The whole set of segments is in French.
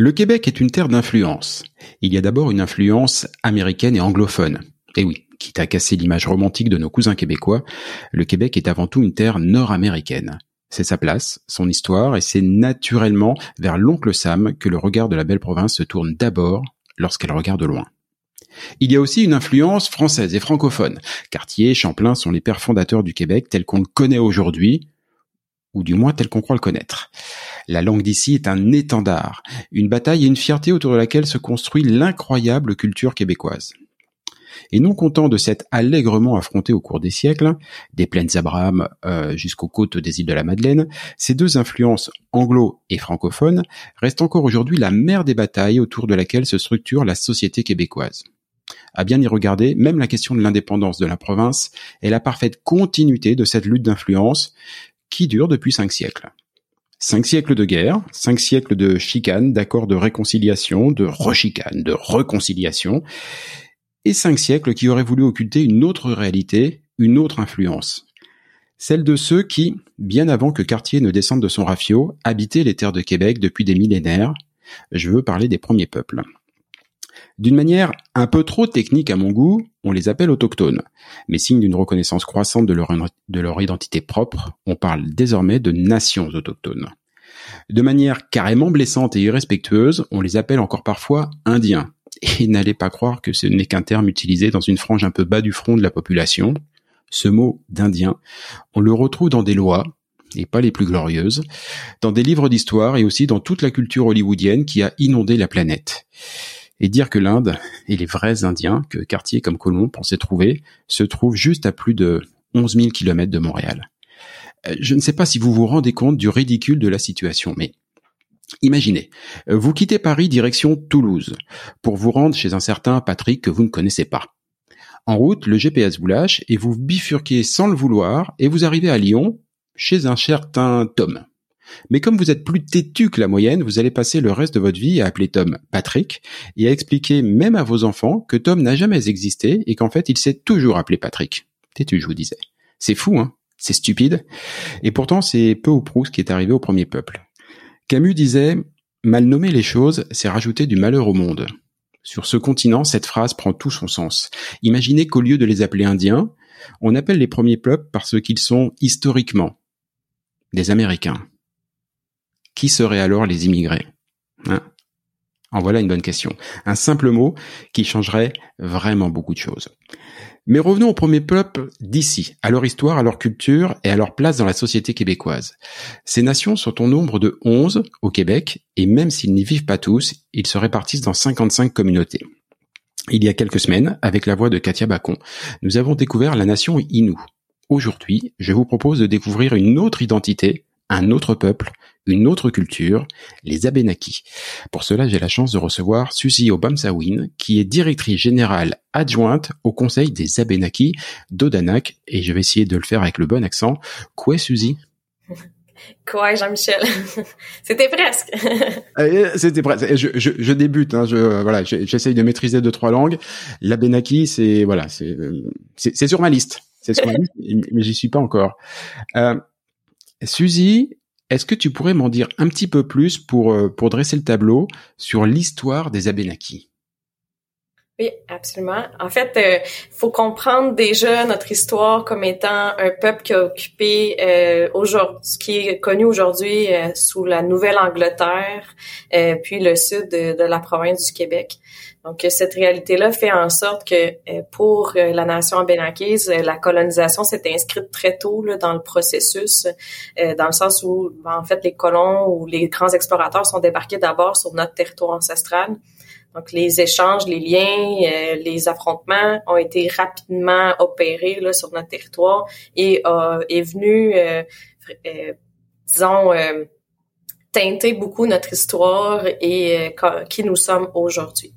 Le Québec est une terre d'influence. Il y a d'abord une influence américaine et anglophone. Et oui, quitte à casser l'image romantique de nos cousins québécois, le Québec est avant tout une terre nord-américaine. C'est sa place, son histoire, et c'est naturellement vers l'oncle Sam que le regard de la belle province se tourne d'abord lorsqu'elle regarde loin. Il y a aussi une influence française et francophone. Cartier, Champlain sont les pères fondateurs du Québec tel qu'on le connaît aujourd'hui, ou du moins tel qu'on croit le connaître. La langue d'ici est un étendard, une bataille et une fierté autour de laquelle se construit l'incroyable culture québécoise. Et non content de s'être allègrement affronté au cours des siècles, des plaines Abraham euh, jusqu'aux côtes des îles de la Madeleine, ces deux influences anglo et francophones restent encore aujourd'hui la mère des batailles autour de laquelle se structure la société québécoise. À bien y regarder, même la question de l'indépendance de la province est la parfaite continuité de cette lutte d'influence qui dure depuis cinq siècles. Cinq siècles de guerre, cinq siècles de chicanes, d'accords de réconciliation, de rechicanes, de réconciliation, et cinq siècles qui auraient voulu occulter une autre réalité, une autre influence. Celle de ceux qui, bien avant que Cartier ne descende de son rafio, habitaient les terres de Québec depuis des millénaires. Je veux parler des premiers peuples. D'une manière un peu trop technique à mon goût, on les appelle autochtones. Mais signe d'une reconnaissance croissante de leur, de leur identité propre, on parle désormais de nations autochtones. De manière carrément blessante et irrespectueuse, on les appelle encore parfois indiens. Et n'allez pas croire que ce n'est qu'un terme utilisé dans une frange un peu bas du front de la population. Ce mot d'indien, on le retrouve dans des lois, et pas les plus glorieuses, dans des livres d'histoire et aussi dans toute la culture hollywoodienne qui a inondé la planète et dire que l'Inde et les vrais Indiens que Cartier comme Colomb pensaient trouver se trouvent juste à plus de 11 000 kilomètres de Montréal. je ne sais pas si vous vous rendez compte du ridicule de la situation, mais Imaginez, vous quittez Paris direction Toulouse pour vous rendre chez un certain Patrick que vous ne connaissez pas. En route, le GPS vous lâche et vous bifurquez sans le vouloir et vous arrivez à Lyon chez un certain Tom. Mais comme vous êtes plus têtu que la moyenne, vous allez passer le reste de votre vie à appeler Tom Patrick et à expliquer même à vos enfants que Tom n'a jamais existé et qu'en fait il s'est toujours appelé Patrick. Têtu, je vous disais. C'est fou, hein C'est stupide. Et pourtant, c'est peu ou prou ce qui est arrivé au premier peuple. Camus disait Mal nommer les choses, c'est rajouter du malheur au monde. Sur ce continent, cette phrase prend tout son sens. Imaginez qu'au lieu de les appeler Indiens, on appelle les premiers peuples parce qu'ils sont historiquement des Américains. Qui seraient alors les immigrés hein? En voilà une bonne question. Un simple mot qui changerait vraiment beaucoup de choses. Mais revenons aux premiers peuples d'ici, à leur histoire, à leur culture et à leur place dans la société québécoise. Ces nations sont au nombre de 11 au Québec, et même s'ils n'y vivent pas tous, ils se répartissent dans 55 communautés. Il y a quelques semaines, avec la voix de Katia Bacon, nous avons découvert la nation Innu. Aujourd'hui, je vous propose de découvrir une autre identité, un autre peuple, une autre culture, les Abénakis. Pour cela, j'ai la chance de recevoir Suzy Obamsawin, qui est directrice générale adjointe au Conseil des Abénakis d'Odanak, et je vais essayer de le faire avec le bon accent. Quoi, Suzy? Quoi, Jean-Michel? C'était presque. Euh, c'était presque. Je, je, je débute. Hein, je voilà, j'essaye de maîtriser deux trois langues. L'Abénaki, c'est voilà, c'est c'est sur ma liste. C'est sur ma liste, mais j'y suis pas encore. Euh, Suzy, est-ce que tu pourrais m'en dire un petit peu plus pour, euh, dresser le tableau sur l'histoire des Abénakis? Oui, absolument. En fait, euh, faut comprendre déjà notre histoire comme étant un peuple qui a occupé euh, aujourd'hui, qui est connu aujourd'hui euh, sous la Nouvelle-Angleterre, puis le sud de, la province du Québec. Donc, cette réalité-là fait en sorte que euh, pour euh, la nation abénakise, euh, la colonisation s'est inscrite très tôt là, dans le processus, dans le sens où, ben, en fait, les colons ou les grands explorateurs sont débarqués d'abord sur notre territoire ancestral. Donc, les échanges, les liens, les affrontements ont été rapidement opérés là, sur notre territoire et est venu, disons, teinter beaucoup notre histoire et qui nous sommes aujourd'hui.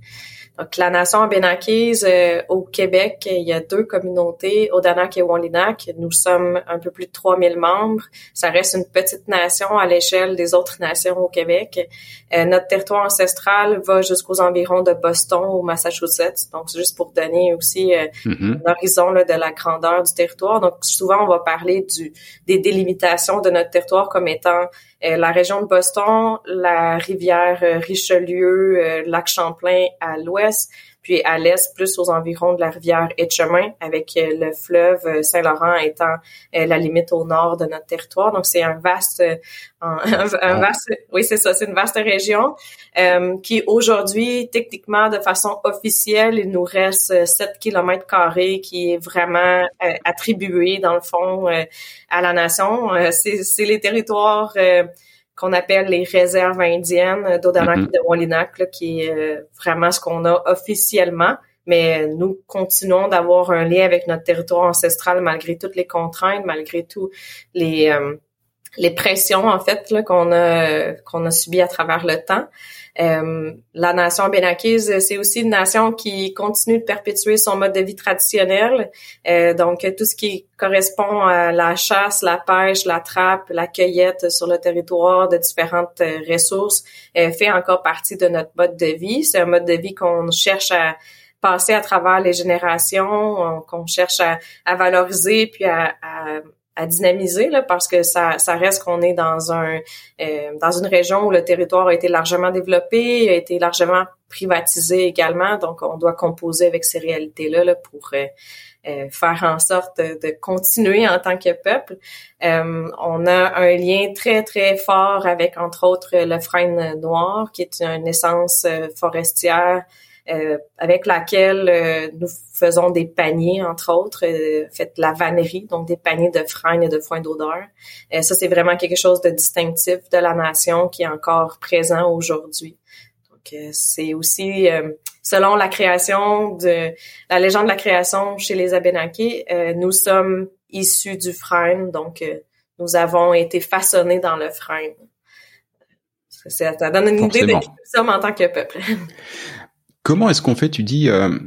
Donc, la nation abénakise euh, au Québec, il y a deux communautés, Odanak et Wolinak. Nous sommes un peu plus de 3000 membres. Ça reste une petite nation à l'échelle des autres nations au Québec. Euh, notre territoire ancestral va jusqu'aux environs de Boston au Massachusetts. Donc, c'est juste pour donner aussi euh, mm-hmm. l'horizon de la grandeur du territoire. Donc, souvent, on va parler du, des délimitations de notre territoire comme étant la région de Boston, la rivière euh, Richelieu, euh, lac Champlain à l'ouest, puis à l'est, plus aux environs de la rivière Etchemin, avec le fleuve Saint-Laurent étant la limite au nord de notre territoire. Donc, c'est un vaste, un, vaste, oui, c'est ça, c'est une vaste région qui aujourd'hui, techniquement, de façon officielle, il nous reste 7 kilomètres carrés qui est vraiment attribué, dans le fond, à la nation. c'est les territoires qu'on appelle les réserves indiennes d'Odanak et de Wallinac, qui est euh, vraiment ce qu'on a officiellement. Mais nous continuons d'avoir un lien avec notre territoire ancestral malgré toutes les contraintes, malgré tout les euh, les pressions en fait qu'on a qu'on a subi à travers le temps. Euh, la nation bénakise, c'est aussi une nation qui continue de perpétuer son mode de vie traditionnel. Euh, donc, tout ce qui correspond à la chasse, la pêche, la trappe, la cueillette sur le territoire de différentes euh, ressources fait encore partie de notre mode de vie. C'est un mode de vie qu'on cherche à passer à travers les générations, qu'on cherche à, à, valoriser puis à, à à dynamiser là, parce que ça, ça reste qu'on est dans un euh, dans une région où le territoire a été largement développé, a été largement privatisé également, donc on doit composer avec ces réalités là, là pour euh, euh, faire en sorte de, continuer en tant que peuple. on a un lien très très fort avec entre autres le frêne noir, qui est une essence forestière euh, avec laquelle euh, nous faisons des paniers, entre autres, euh, fait la vannerie, donc des paniers de freins et de foin d'odeur. Euh, ça, c'est vraiment quelque chose de distinctif de la nation qui est encore présent aujourd'hui. Donc, c'est aussi, selon la création de la légende de la création chez les Abénakis, nous sommes issus du frein, donc nous avons été façonnés dans le frein. Ça, donne une idée de qui nous sommes en tant que peuple. Comment est-ce qu'on fait Tu dis euh,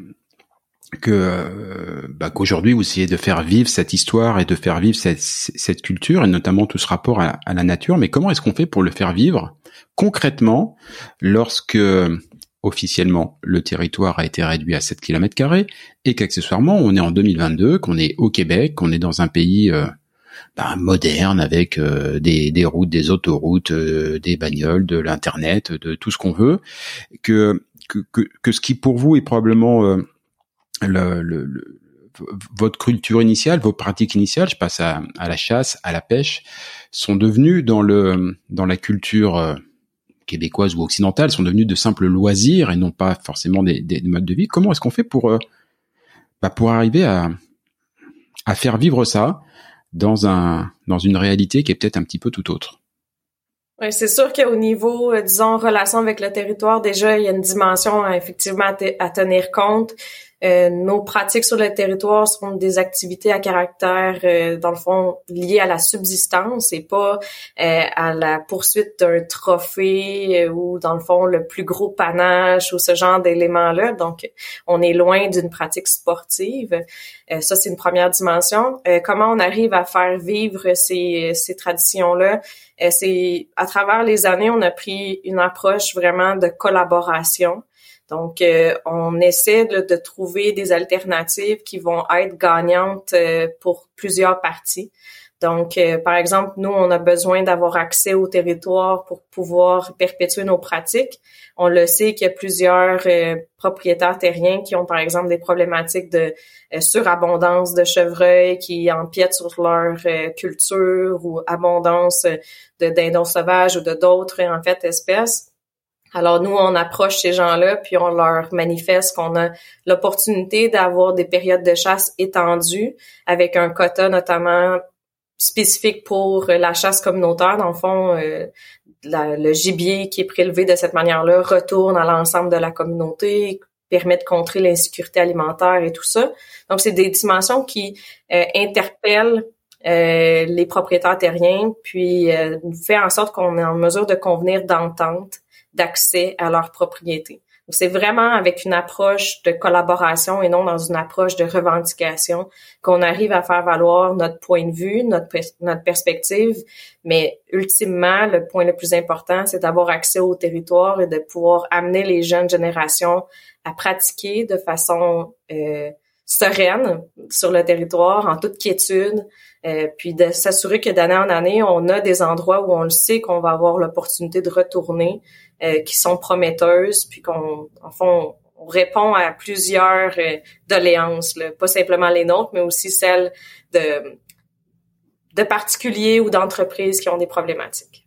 que euh, bah, qu'aujourd'hui vous essayez de faire vivre cette histoire et de faire vivre cette, cette culture et notamment tout ce rapport à, à la nature. Mais comment est-ce qu'on fait pour le faire vivre concrètement lorsque officiellement le territoire a été réduit à 7 km carrés et qu'accessoirement on est en 2022, qu'on est au Québec, qu'on est dans un pays euh, bah, moderne avec euh, des, des, routes, des autoroutes, euh, des bagnoles, de l'internet, de tout ce qu'on veut, que, que, que, ce qui pour vous est probablement le, le, votre culture initiale, vos pratiques initiales, je passe à, à, la chasse, à la pêche, sont devenues dans le dans la culture québécoises ou occidentales sont devenues de simples loisirs et non pas forcément des, des modes de vie. Comment est-ce qu'on fait pour euh, bah pour arriver à, à faire vivre ça dans un dans une réalité qui est peut-être un petit peu tout autre? Oui, c'est sûr qu'au niveau, euh, disons, relation avec le territoire, déjà, il y a une dimension effectivement à, tenir compte. Euh, nos pratiques sur le territoire sont des activités à caractère, euh, dans le fond, liées à la subsistance et pas euh, à la poursuite d'un trophée ou, dans le fond, le plus gros panache ou ce genre d'éléments-là. Donc, on est loin d'une pratique sportive. ça, c'est une première dimension. comment on arrive à faire vivre ces, ces traditions-là? c'est à travers les années, on a pris une approche vraiment de collaboration. Donc, euh, on essaie de, trouver des alternatives qui vont être gagnantes euh, pour plusieurs parties. Donc, euh, par exemple, nous, on a besoin d'avoir accès au territoire pour pouvoir perpétuer nos pratiques. On le sait qu'il y a plusieurs propriétaires terriens qui ont, par exemple, des problématiques de surabondance de chevreuils qui empiètent sur leur culture ou abondance de dindons sauvages ou de d'autres, en fait, espèces. Alors nous, on approche ces gens-là, puis on leur manifeste qu'on a l'opportunité d'avoir des périodes de chasse étendues avec un quota notamment spécifique pour la chasse communautaire. Dans le fond, euh, le gibier qui est prélevé de cette manière-là retourne à l'ensemble de la communauté, permet de contrer l'insécurité alimentaire et tout ça. Donc, c'est des dimensions qui euh, interpellent euh, les propriétaires terriens, puis nous fait en sorte qu'on est en mesure de convenir d'entente d'accès à leur propriété. C'est vraiment avec une approche de collaboration et non dans une approche de revendication qu'on arrive à faire valoir notre point de vue, notre, notre perspective. Mais ultimement, le point le plus important, c'est d'avoir accès au territoire et de pouvoir amener les jeunes générations à pratiquer de façon euh, sereine sur le territoire, en toute quiétude, euh, puis de s'assurer que d'année en année, on a des endroits où on le sait qu'on va avoir l'opportunité de retourner, euh, qui sont prometteuses, puis qu'on, en fond, on répond à plusieurs euh, doléances, pas simplement les nôtres, mais aussi celles de, de particuliers ou d'entreprises qui ont des problématiques.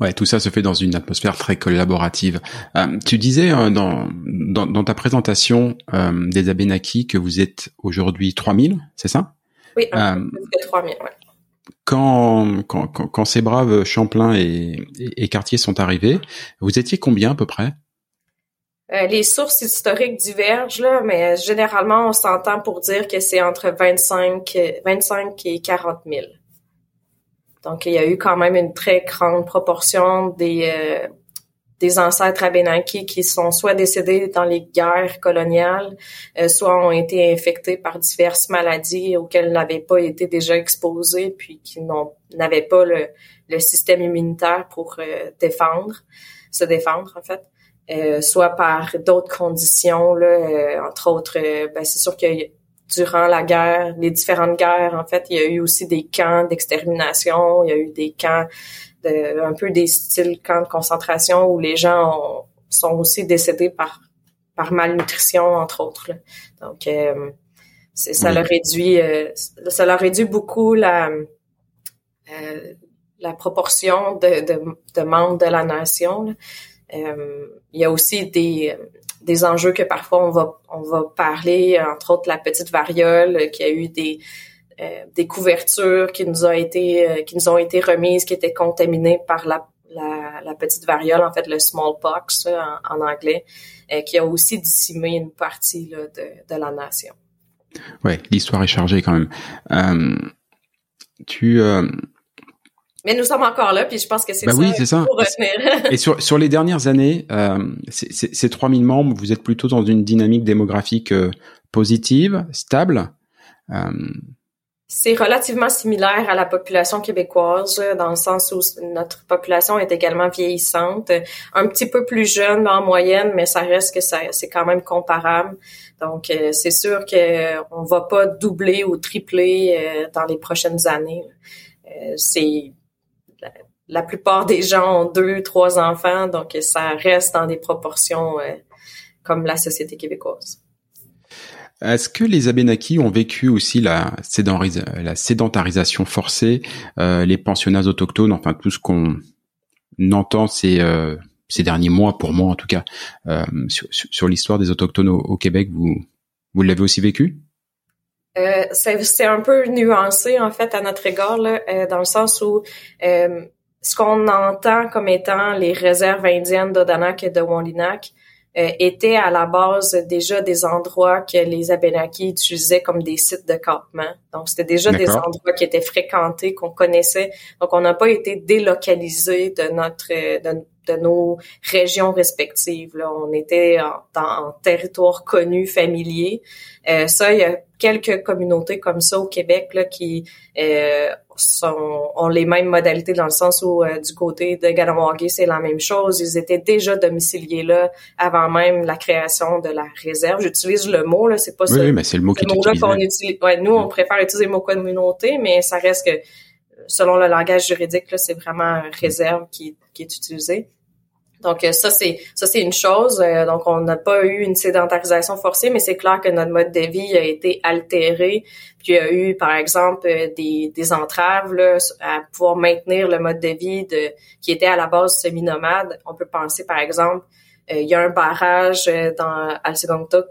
Ouais, tout ça se fait dans une atmosphère très collaborative. Euh, tu disais euh, dans, dans, dans, ta présentation euh, des Abénakis que vous êtes aujourd'hui 3000, c'est ça? Oui, euh, 3000, ouais quand, quand, quand, ces braves Champlain et, et, Cartier sont arrivés, vous étiez combien à peu près? Euh, les sources historiques divergent, là, mais généralement, on s'entend pour dire que c'est entre 25, 25 et 40 000. Donc, il y a eu quand même une très grande proportion des, euh, des ancêtres abénaquis qui sont soit décédés dans les guerres coloniales, euh, soit ont été infectés par diverses maladies auxquelles n'avaient pas été déjà exposés, puis qui n'avaient pas le, le, système immunitaire pour euh, défendre, se défendre en fait. Euh, soit par d'autres conditions, là, entre autres, ben, c'est sûr que durant la guerre, les différentes guerres, en fait, il y a eu aussi des camps d'extermination, il y a eu des camps de, un peu des styles camps de concentration où les gens sont aussi décédés par par malnutrition entre autres. Donc euh, ça leur réduit euh, ça leur réduit beaucoup la euh, la proportion de, de, de, membres de la nation. il y a aussi des des enjeux que parfois on va on va parler entre autres la petite variole qui a eu des euh, des couvertures qui nous ont été euh, qui nous ont été remises qui étaient contaminées par la, la, la petite variole, en fait le smallpox en, en anglais, euh, qui a aussi dissimé une partie là, de, de la nation. Ouais, l'histoire est chargée quand même. tu Mais nous sommes encore là, puis je pense que c'est bah ça, oui, c'est ça. pour retenir. Et sur, sur les dernières années, euh, ces 3000 membres, vous êtes plutôt dans une dynamique démographique euh, positive, stable euh... C'est relativement similaire à la population québécoise, dans le sens où notre population est également vieillissante, un petit peu plus jeune en moyenne, mais ça reste que c'est quand même comparable. Donc, euh, c'est sûr qu'on va pas doubler ou tripler euh, dans les prochaines années. Euh, c'est la, plupart des gens ont deux, trois enfants, donc ça reste dans des proportions comme la société québécoise. Est-ce que les Abénakis ont vécu aussi la, sédentarisation forcée, les pensionnats autochtones, enfin tout ce qu'on entend ces, ces derniers mois, pour moi en tout cas, euh, sur, l'histoire des autochtones au, Québec, vous, vous l'avez aussi vécu? Euh, c'est un peu nuancé en fait à notre égard, là, euh, dans le sens où euh, ce qu'on entend comme étant les réserves indiennes d'Odanak et de Wolinak euh, étaient à la base déjà des endroits que les Abénakis utilisaient comme des sites de campement. Donc c'était déjà des endroits qui étaient fréquentés, qu'on connaissait. Donc on n'a pas été délocalisé de notre de, de nos régions respectives. Là. On était en, en territoire connu, familier. Euh, ça, il y a quelques communautés comme ça au Québec là, qui euh, sont, ont les mêmes modalités dans le sens où euh, du côté de Ganawagi, c'est la même chose. Ils étaient déjà domiciliés là avant même la création de la réserve. J'utilise le mot, là, c'est pas oui, mais c'est le mot qui mot qu'on utilise. Ouais, nous, on préfère utiliser le mot communauté, mais ça reste que selon le langage juridique, là, c'est vraiment réserve qui, qui est utilisé. Donc euh, ça c'est ça c'est une chose. Euh, donc on n'a pas eu une sédentarisation forcée, mais c'est clair que notre mode de vie a été altéré. Puis il y a eu par exemple euh, des, des entraves là, à pouvoir maintenir le mode de vie de qui était à la base semi-nomade. On peut penser par exemple il y a un barrage dans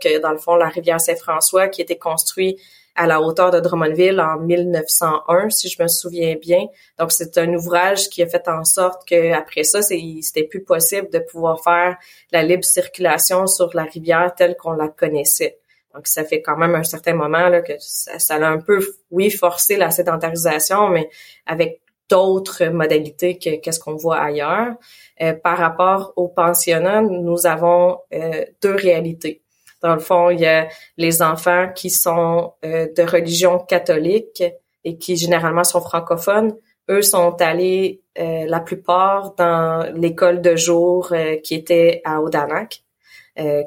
que dans le fond la rivière Saint-François qui été construit à la hauteur de Drummondville en 1901, si je me souviens bien. Donc, c'est un ouvrage qui a fait en sorte que après ça, c'était plus possible de pouvoir faire la libre circulation sur la rivière telle qu'on la connaissait. Donc, ça fait quand même un certain moment là, que ça, ça a un peu, oui, forcé la sédentarisation, mais avec d'autres modalités que qu'est-ce qu'on voit ailleurs. Euh, par rapport aux pensionnats, nous avons euh, deux réalités. Dans le fond, il y a les enfants qui sont euh, de religion catholique et qui généralement sont francophones. Eux sont allés euh, la plupart dans l'école de jour euh, qui était à Odanak,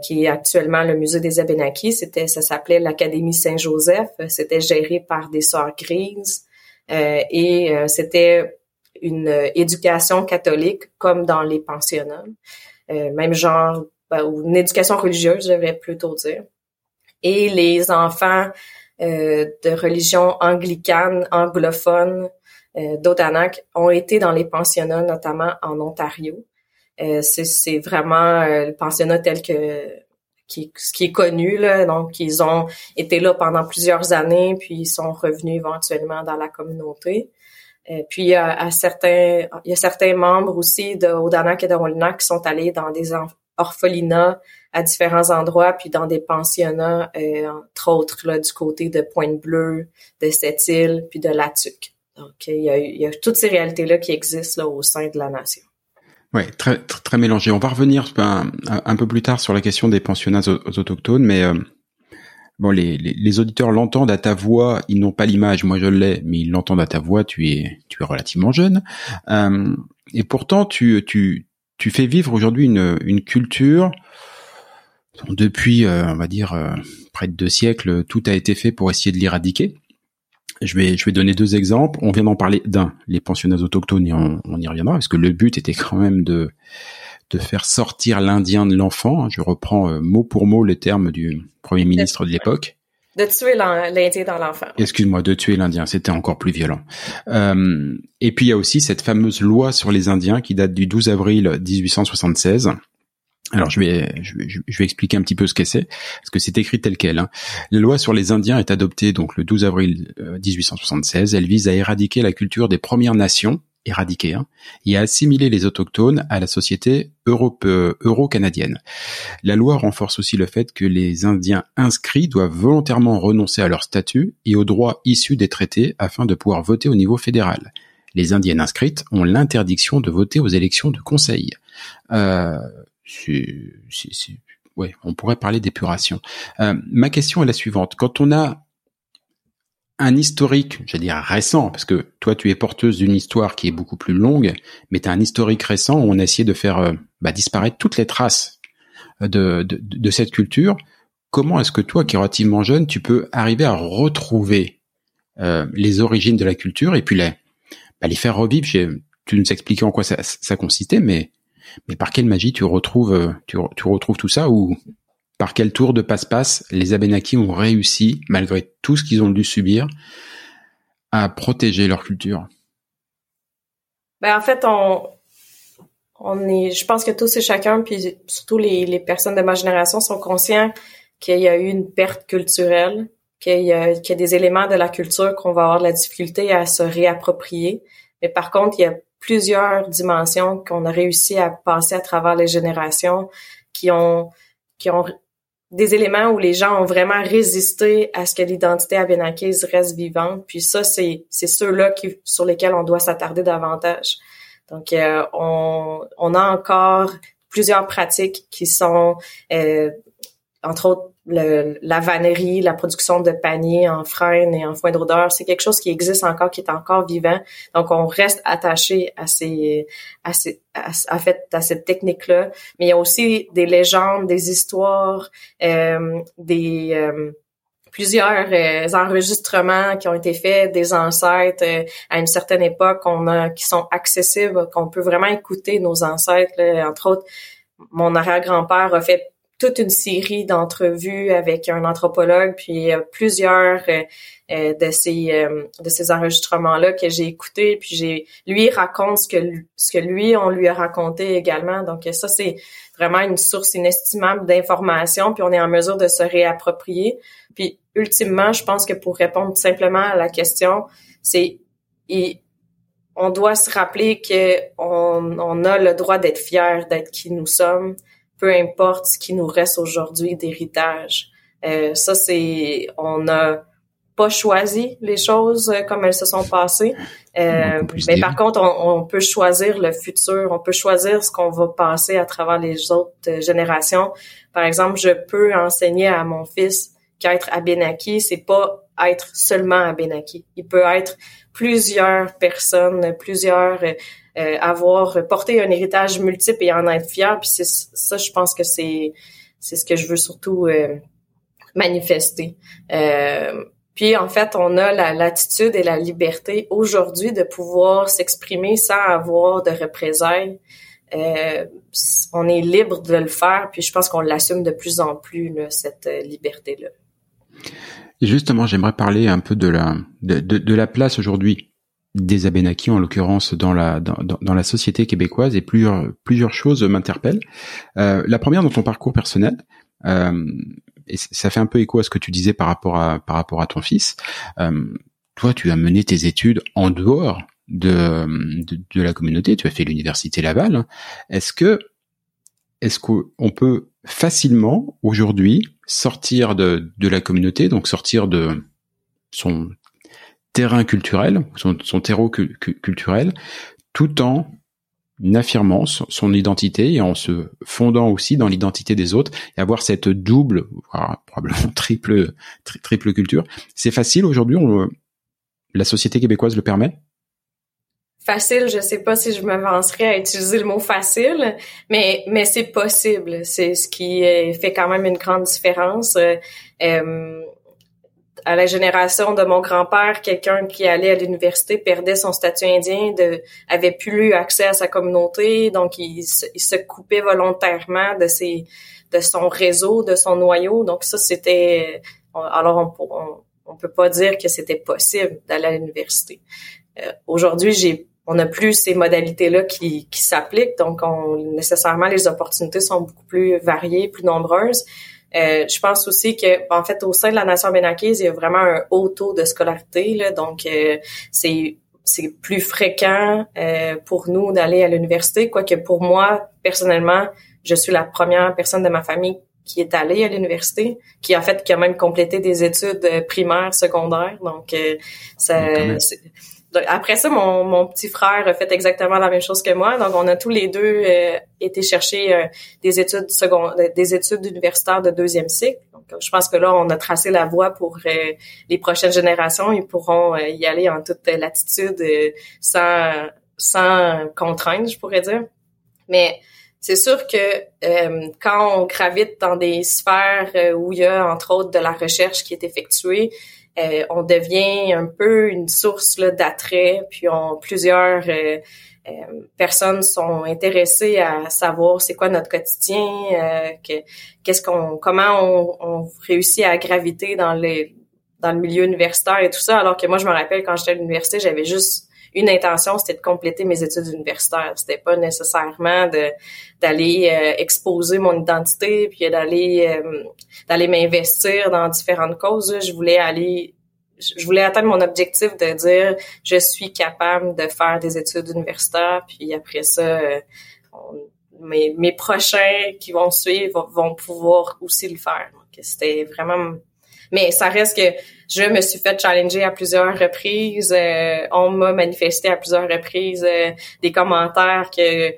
qui est actuellement le musée des Abénakis. C'était, ça s'appelait l'Académie Saint-Joseph. C'était géré par des sœurs grises et c'était une éducation catholique comme dans les pensionnats. même genre ben, ou une éducation religieuse, je devrais plutôt dire. Et les enfants euh, de religion anglicane, anglophone, euh, ont été dans les pensionnats, notamment en Ontario. Euh, c'est vraiment euh, le pensionnat tel que qui, ce qui est connu là. Donc, ils ont été là pendant plusieurs années, puis ils sont revenus éventuellement dans la communauté. Euh, puis à, certains, il y a certains membres aussi de et de qui sont allés dans des orphelinats à différents endroits, puis dans des pensionnats, euh, entre autres là, du côté de Pointe-Bleue, de Sept-Îles, puis de Latuc. Donc, il y a, il y a toutes ces réalités-là qui existent là, au sein de la nation. Oui, très, très, mélangé. On va revenir un, un, peu plus tard sur la question des pensionnats autochtones, mais euh, bon, les, les, les auditeurs l'entendent à ta voix, ils n'ont pas l'image, moi je l'ai, mais ils l'entendent à ta voix, tu es, tu es relativement jeune. Euh, et pourtant, tu, tu, tu fais vivre aujourd'hui une, une culture depuis, euh, on va dire, euh, près de deux siècles, tout a été fait pour essayer de l'éradiquer. Je vais, je vais donner deux exemples. On vient d'en parler d'un, les pensionnats autochtones, et on, y reviendra, parce que le but était quand même de, de faire sortir l'Indien de l'enfant. Je reprends euh, mot pour mot les termes du Premier ministre de l'époque. De tuer l'Indien dans l'enfant. Excuse-moi, de tuer l'Indien, c'était encore plus violent. Euh, et puis il y a aussi cette fameuse loi sur les Indiens qui date du 12 avril 1876. Alors je vais, je vais, je vais expliquer un petit peu ce que c'est, parce que c'est écrit tel quel. Hein. La loi sur les Indiens est adoptée donc le 12 avril 1876. Euh, Elle vise à éradiquer la culture des Premières Nations éradiquer hein, et à assimiler les autochtones à la société euh, euro-canadienne. la loi renforce aussi le fait que les Indiens inscrits doivent volontairement renoncer à leur statut et aux droits issus des traités afin de pouvoir voter au niveau fédéral. les indiennes inscrites ont l'interdiction de voter aux élections de conseil. Euh, ouais, on pourrait parler d'épuration. Euh, ma question est la suivante. Quand on a un historique, j'allais dire récent, parce que toi tu es porteuse d'une histoire qui est beaucoup plus longue, mais tu as un historique récent où on a de faire euh, bah, disparaître toutes les traces de, de, cette culture. Comment est-ce que toi, qui es relativement jeune, tu peux arriver à retrouver euh, les origines de la culture et puis les, bah, les faire revivre? Tu nous expliquais en quoi ça, consistait, mais par quelle magie tu retrouves euh, tu retrouves tout ça ou par quel tour de passe-passe les Abénakis ont réussi, malgré tout ce qu'ils ont dû subir, à protéger leur culture? Ben, En fait, on, on est, je pense que tous et chacun, puis surtout les, les personnes de ma génération, sont conscients qu'il y a eu une perte culturelle, qu'il y, a, qu'il y a des éléments de la culture qu'on va avoir de la difficulté à se réapproprier. Mais par contre, il y a plusieurs dimensions qu'on a réussi à passer à travers les générations qui ont qui ont des éléments où les gens ont vraiment résisté à ce que l'identité abénaquise reste vivante. Puis ça, c'est, c'est ceux-là qui, sur lesquels on doit s'attarder davantage. Donc, euh, on, on a encore plusieurs pratiques qui sont, euh, entre autres, la vannerie, la production de paniers en freine et en foin d'odeur, c'est quelque chose qui existe encore, qui est encore vivant. Donc, on reste attaché à ces, à ces, à, cette technique-là. Mais il y a aussi des légendes, des histoires, euh, des euh, plusieurs euh, enregistrements qui ont été faits des ancêtres à une certaine époque, on a, qui sont accessibles, qu'on peut vraiment écouter nos ancêtres. Entre autres, mon arrière-grand-père a fait toute une série d'entrevues avec un anthropologue, puis plusieurs euh, euh, de ces euh, de ces enregistrements là que j'ai écoutés, puis j'ai lui raconte ce que ce que lui on lui a raconté également. Donc ça c'est vraiment une source inestimable d'informations, puis on est en mesure de se réapproprier. Puis ultimement, je pense que pour répondre simplement à la question, c'est on doit se rappeler que on, on a le droit d'être fier d'être qui nous sommes peu importe ce qui nous reste aujourd'hui d'héritage. Euh, ça, c'est, on n'a pas choisi les choses euh, comme elles se sont passées. Euh, mais par contre, on, peut choisir le futur. On peut choisir ce qu'on va passer à travers les autres générations. Par exemple, je peux enseigner à mon fils qu'être Abénaki, c'est pas être seulement Abénaki. Il peut être plusieurs personnes, plusieurs euh, avoir porté un héritage multiple et en être fier. Puis c'est ça, je pense que c'est c'est ce que je veux surtout euh, manifester. Euh, puis en fait, on a la latitude et la liberté aujourd'hui de pouvoir s'exprimer sans avoir de représailles. Euh, on est libre de le faire, puis je pense qu'on l'assume de plus en plus cette Justement, j'aimerais parler un peu de la de, de, de la place aujourd'hui des Abénakis en l'occurrence dans la dans, dans, la société québécoise et plusieurs plusieurs choses m'interpellent. Euh, la première dans ton parcours personnel, euh, et ça fait un peu écho à ce que tu disais par rapport à par rapport à ton fils. Euh, toi, tu as mené tes études en dehors de de, de la communauté. Tu as fait l'université Laval. Est-ce que est-ce qu'on peut facilement aujourd'hui sortir de la communauté, donc sortir de son terrain culturel, son, terreau culturel, tout en affirmant son, identité et en se fondant aussi dans l'identité des autres et avoir cette double, voire probablement triple, triple culture. C'est facile aujourd'hui, la société québécoise le permet? Facile, je sais pas si je m'avancerais à utiliser le mot facile, mais mais c'est possible. C'est ce qui fait quand même une grande différence. Euh, euh à la génération de mon grand-père, quelqu'un qui allait à l'université perdait son statut indien, de, avait plus accès à sa communauté, donc il, se coupait volontairement de ses, de son réseau, de son noyau. Donc ça, c'était, alors on, on, peut pas dire que c'était possible d'aller à l'université. Euh, aujourd'hui, j'ai on n'a plus ces modalités-là qui, qui s'appliquent, donc on, nécessairement les opportunités sont beaucoup plus variées, plus nombreuses. Euh, je pense aussi que, en fait, au sein de la nation bénakise, il y a vraiment un haut taux de scolarité. Là, donc, euh, c'est c'est plus fréquent euh, pour nous d'aller à l'université, quoique pour moi, personnellement, je suis la première personne de ma famille qui est allée à l'université, qui en fait qui a même complété des études primaires, secondaires. Donc, ça, après ça, mon, mon petit frère a fait exactement la même chose que moi. Donc, on a tous les deux euh, été chercher euh, des études secondaires, des études universitaires de deuxième cycle. Donc, je pense que là, on a tracé la voie pour euh, les prochaines générations. Ils pourront y aller en toute latitude, sans sans contrainte, je pourrais dire. Mais c'est sûr que quand on gravite dans des sphères où il y a entre autres de la recherche qui est effectuée, euh, on devient un peu une source d'attrait, puis on, plusieurs euh, euh, personnes sont intéressées à savoir c'est quoi notre quotidien, qu'est-ce qu'on, comment on, on, réussit à graviter dans les dans le milieu universitaire et tout ça. Alors que moi, je me rappelle quand j'étais à l'université, j'avais juste une intention, c'était de compléter mes études universitaires. C'était pas nécessairement de d'aller euh, exposer mon identité puis d'aller euh, d'aller m'investir dans différentes causes. Je voulais aller je voulais atteindre mon objectif de dire je suis capable de faire des études universitaires puis après ça euh, mes, mes prochains qui vont suivre vont, pouvoir aussi le faire. C'était vraiment mais ça reste que je me suis fait challenger à plusieurs reprises. Euh, on m'a manifesté à plusieurs reprises euh, des commentaires que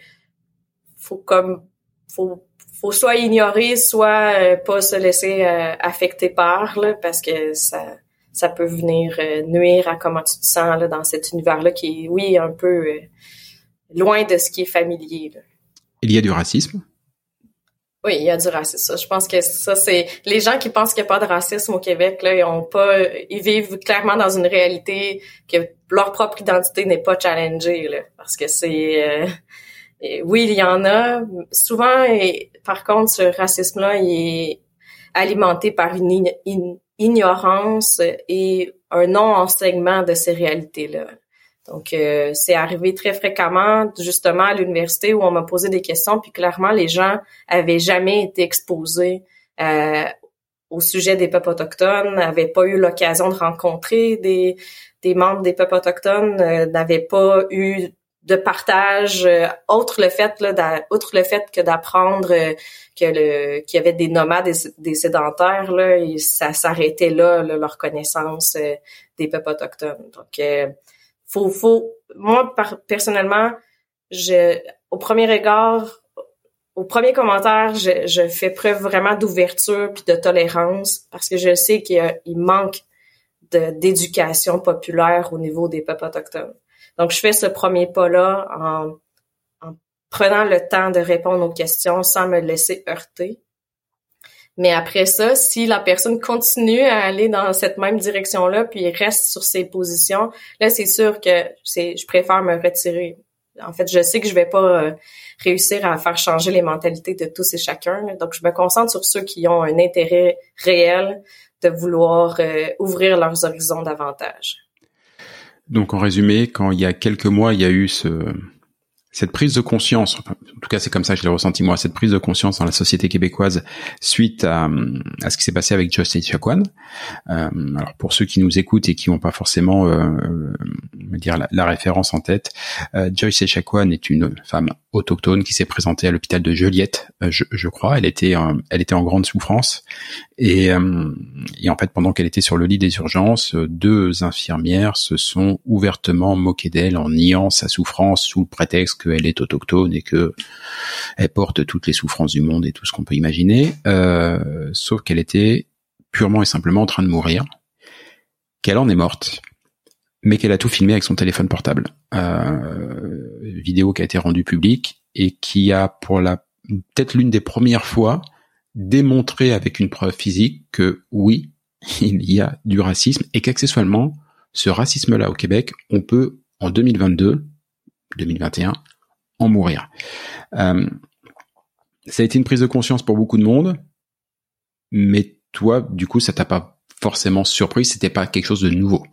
faut comme faut faut soit ignorer, soit euh, pas se laisser affecter par là, parce que ça ça peut venir nuire à comment tu te sens là, dans cet univers-là qui est, oui, un peu loin de ce qui est familier. Là. Il y a du racisme? Oui, il y a du racisme. Je pense que ça, c'est les gens qui pensent qu'il n'y a pas de racisme au Québec, là, ils ont pas, ils vivent clairement dans une réalité que leur propre identité n'est pas challengée, là, parce que c'est, euh, oui, il y en a. Souvent, par contre, ce racisme-là, il est alimenté par une ignorance et un non-enseignement de ces réalités-là. Donc, euh, c'est arrivé très fréquemment, justement, à l'université où on m'a posé des questions, puis clairement, les gens avaient jamais été exposés euh, au sujet des peuples autochtones, n'avaient pas eu l'occasion de rencontrer des, des membres des peuples autochtones, euh, n'avaient pas eu de partage autre le fait là outre le fait que d'apprendre que le qu'il y avait des nomades des, des sédentaires là et ça s'arrêtait là, leur connaissance des peuples autochtones. Donc faut, faut, moi, personnellement, je, au premier regard, au premier commentaire, je, fais preuve vraiment d'ouverture puis de tolérance parce que je sais qu'il manque d'éducation populaire au niveau des peuples autochtones. Donc, je fais ce premier pas-là en prenant le temps de répondre aux questions sans me laisser heurter. Mais après ça, si la personne continue à aller dans cette même direction-là, puis reste sur ses positions, là, c'est sûr que c'est, je préfère me retirer. En fait, je sais que je vais pas euh, réussir à faire changer les mentalités de tous et chacun. Donc, je me concentre sur ceux qui ont un intérêt réel de vouloir euh, ouvrir leurs horizons davantage. Donc, en résumé, quand il y a quelques mois, il y a eu ce, cette prise de conscience, en tout cas c'est comme ça que je l'ai ressenti moi, cette prise de conscience dans la société québécoise suite à, ce qui s'est passé avec Joyce Echaquan. Euh, alors pour ceux qui nous écoutent et qui n'ont pas forcément euh, euh dire la, la, référence en tête, euh, Joyce Echaquan est une femme autochtone qui s'est présentée à l'hôpital de Joliette, euh, je, je, crois. Elle était, elle était en grande souffrance et, et en fait pendant qu'elle était sur le lit des urgences, deux infirmières se sont ouvertement moquées d'elle en niant sa souffrance sous le prétexte qu'elle est autochtone et que elle porte toutes les souffrances du monde et tout ce qu'on peut imaginer, euh, sauf qu'elle était purement et simplement en train de mourir, qu'elle en est morte, mais qu'elle a tout filmé avec son téléphone portable. Euh, vidéo qui a été rendue publique et qui a pour la peut-être l'une des premières fois démontré avec une preuve physique que oui, il y a du racisme et qu'accessoirement, ce racisme-là au Québec, on peut en 2022, 2021, en mourir. Euh, ça a été une prise de conscience pour beaucoup de monde, mais toi, du coup, ça t'a pas forcément surpris, c'était pas quelque chose de nouveau?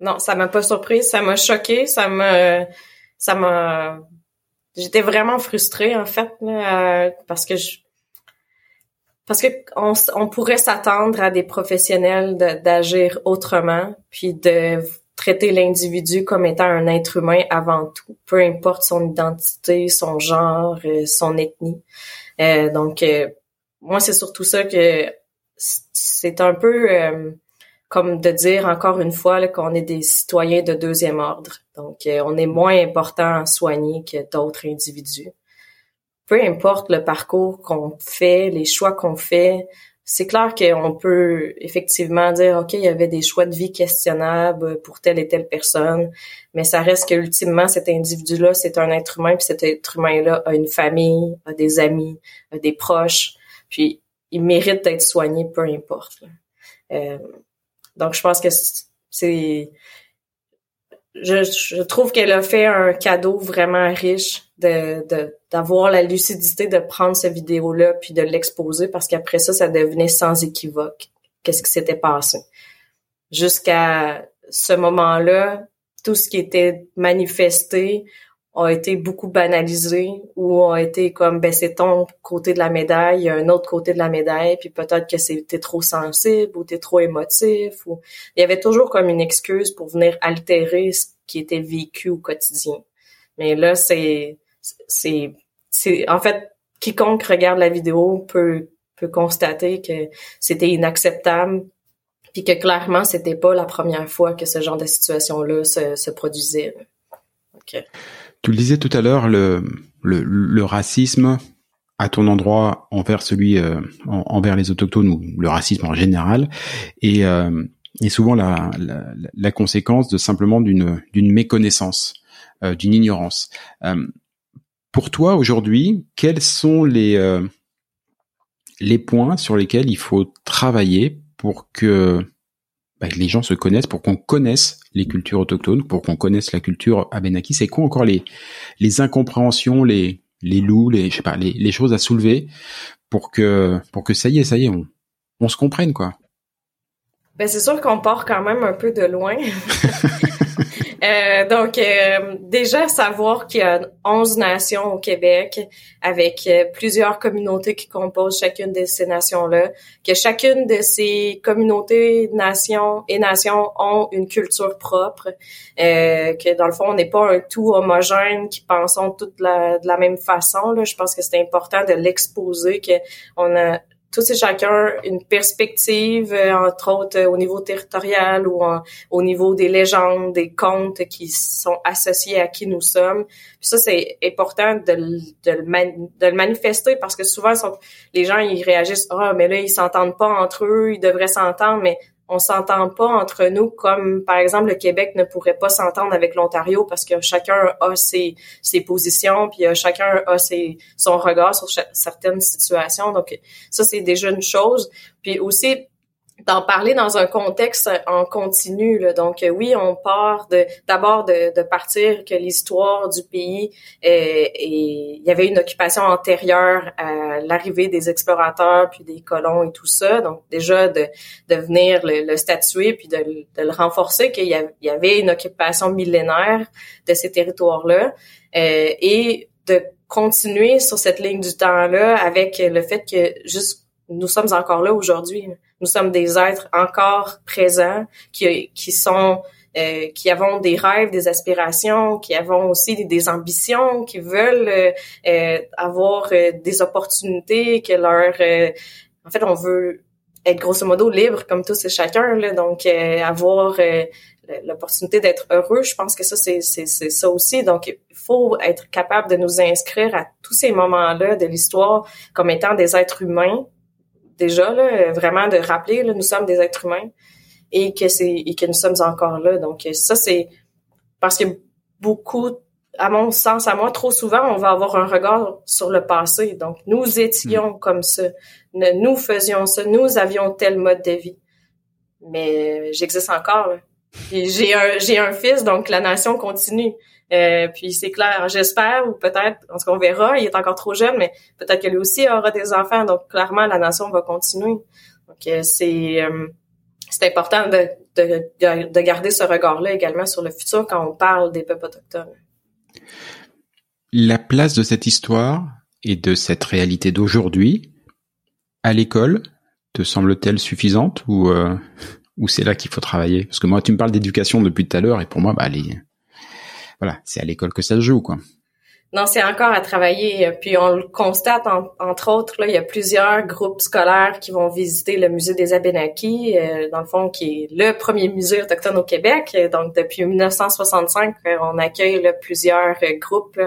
Non, ça m'a pas surpris, ça m'a choqué, ça m'a, ça m'a, j'étais vraiment frustrée en fait euh, parce que je, parce que on, on pourrait s'attendre à des professionnels d'agir autrement, puis de traiter l'individu comme étant un être humain avant tout, peu importe son identité, son genre, euh, son ethnie. Euh, donc, euh, moi, c'est surtout ça que c'est un peu comme de dire encore une fois qu'on est des citoyens de deuxième ordre. Donc, euh, on est moins important à soigner que d'autres individus. Peu importe le parcours qu'on fait, les choix qu'on fait, c'est clair qu'on peut effectivement dire, OK, il y avait des choix de vie questionnables pour telle et telle personne, mais ça reste que ultimement, cet individu-là, c'est un être humain, puis cet être humain-là a une famille, a des amis, a des proches, puis il mérite d'être soigné, peu importe. Euh, donc, je pense que c'est... Je, je trouve qu'elle a fait un cadeau vraiment riche de d'avoir la lucidité de prendre cette vidéo-là puis de l'exposer parce qu'après ça, ça devenait sans équivoque. Qu'est-ce qui s'était passé? Jusqu'à ce moment-là, tout ce qui était manifesté a été beaucoup banalisé ou a été comme ben c'est ton côté de la médaille, il y a un autre côté de la médaille, puis peut-être que c'était trop sensible ou t'es trop émotif ou il y avait toujours comme une excuse pour venir altérer ce qui était vécu au quotidien. Mais là c'est c'est, c'est, en fait, quiconque regarde la vidéo peut, peut constater que c'était inacceptable puis que clairement c'était pas la première fois que ce genre de situation-là se, se produisait. Tu le disais tout à l'heure, le, le, le, racisme à ton endroit envers celui euh, envers les autochtones ou le racisme en général est, euh, est souvent la, la, la, conséquence de simplement d'une d'une méconnaissance, euh, d'une ignorance. Euh, pour toi aujourd'hui, quels sont les euh, les points sur lesquels il faut travailler pour que bah, les gens se connaissent, pour qu'on connaisse les cultures autochtones, pour qu'on connaisse la culture abénaki C'est quoi encore les les incompréhensions, les les loups, les je sais pas, les, les choses à soulever pour que pour que ça y est, ça y est, on on se comprenne quoi. Ben c'est sûr qu'on part quand même un peu de loin. Euh, donc, euh, déjà, savoir qu'il y a 11 nations au Québec avec euh, plusieurs communautés qui composent chacune de ces nations-là, que chacune de ces communautés, nations et nations ont une culture propre, que dans le fond, on n'est pas un tout homogène qui pensons toutes de la même façon. Là. Je pense que c'est important de l'exposer, qu'on a tous et chacun une perspective, euh, entre autres euh, au niveau territorial ou au niveau des légendes, des contes qui sont associés à qui nous sommes. Ça, c'est important de, de, le de, le manifester parce que souvent, les gens, ils réagissent « Ah, mais là, ils s'entendent pas entre eux, ils devraient s'entendre. » Mais on s'entend pas entre nous comme par exemple le Québec ne pourrait pas s'entendre avec l'Ontario parce que chacun a ses, ses positions puis chacun a ses, son regard sur certaines situations. Donc ça c'est déjà une chose. Puis aussi d'en parler dans un contexte en continu. Là. Donc oui, on part d'abord de, de, partir que l'histoire du pays et il y avait une occupation antérieure à l'arrivée des explorateurs puis des colons et tout ça. Donc déjà de, de venir le, statuer puis de, de le renforcer qu'il y, avait une occupation millénaire de ces territoires-là euh, et de continuer sur cette ligne du temps-là avec le fait que juste nous sommes encore là aujourd'hui. Nous sommes des êtres encore présents qui, qui sont euh, qui avons des rêves, des aspirations, qui avons aussi des, ambitions, qui veulent euh, euh avoir euh, des opportunités, que leur en fait on veut être grosso modo libre comme tous et chacun là, donc avoir l'opportunité d'être heureux, je pense que ça c'est c'est ça aussi. Donc il faut être capable de nous inscrire à tous ces moments-là de l'histoire comme étant des êtres humains déjà là, vraiment de rappeler là, nous sommes des êtres humains et que c'est et que nous sommes encore là. Donc ça c'est parce que beaucoup à mon sens, à moi, trop souvent, on va avoir un regard sur le passé. Donc, nous étions hmm. comme ça. Nous faisions ça. Nous avions tel mode de vie. Mais j'existe encore. J'ai un, j'ai un fils, donc la nation continue. Euh, puis c'est clair, j'espère, ou peut-être, en ce qu'on verra, il est encore trop jeune, mais peut-être que lui aussi aura des enfants, donc clairement, la nation va continuer. Donc euh, c'est euh, c'est important de, de, de garder ce regard-là également sur le futur quand on parle des peuples autochtones. La place de cette histoire et de cette réalité d'aujourd'hui à l'école te semble-t-elle suffisante ou ou c'est là qu'il faut travailler? Parce que moi, tu me parles d'éducation depuis tout à l'heure et pour moi, bah, les, voilà, c'est à l'école que ça se joue, quoi. non, c'est encore à travailler. Puis on le constate, entre autres, là, il y a plusieurs groupes scolaires qui vont visiter le musée des Abénakis, euh, dans le fond, qui est le premier musée autochtone au Québec. Donc, depuis 1965, euh, on accueille plusieurs groupes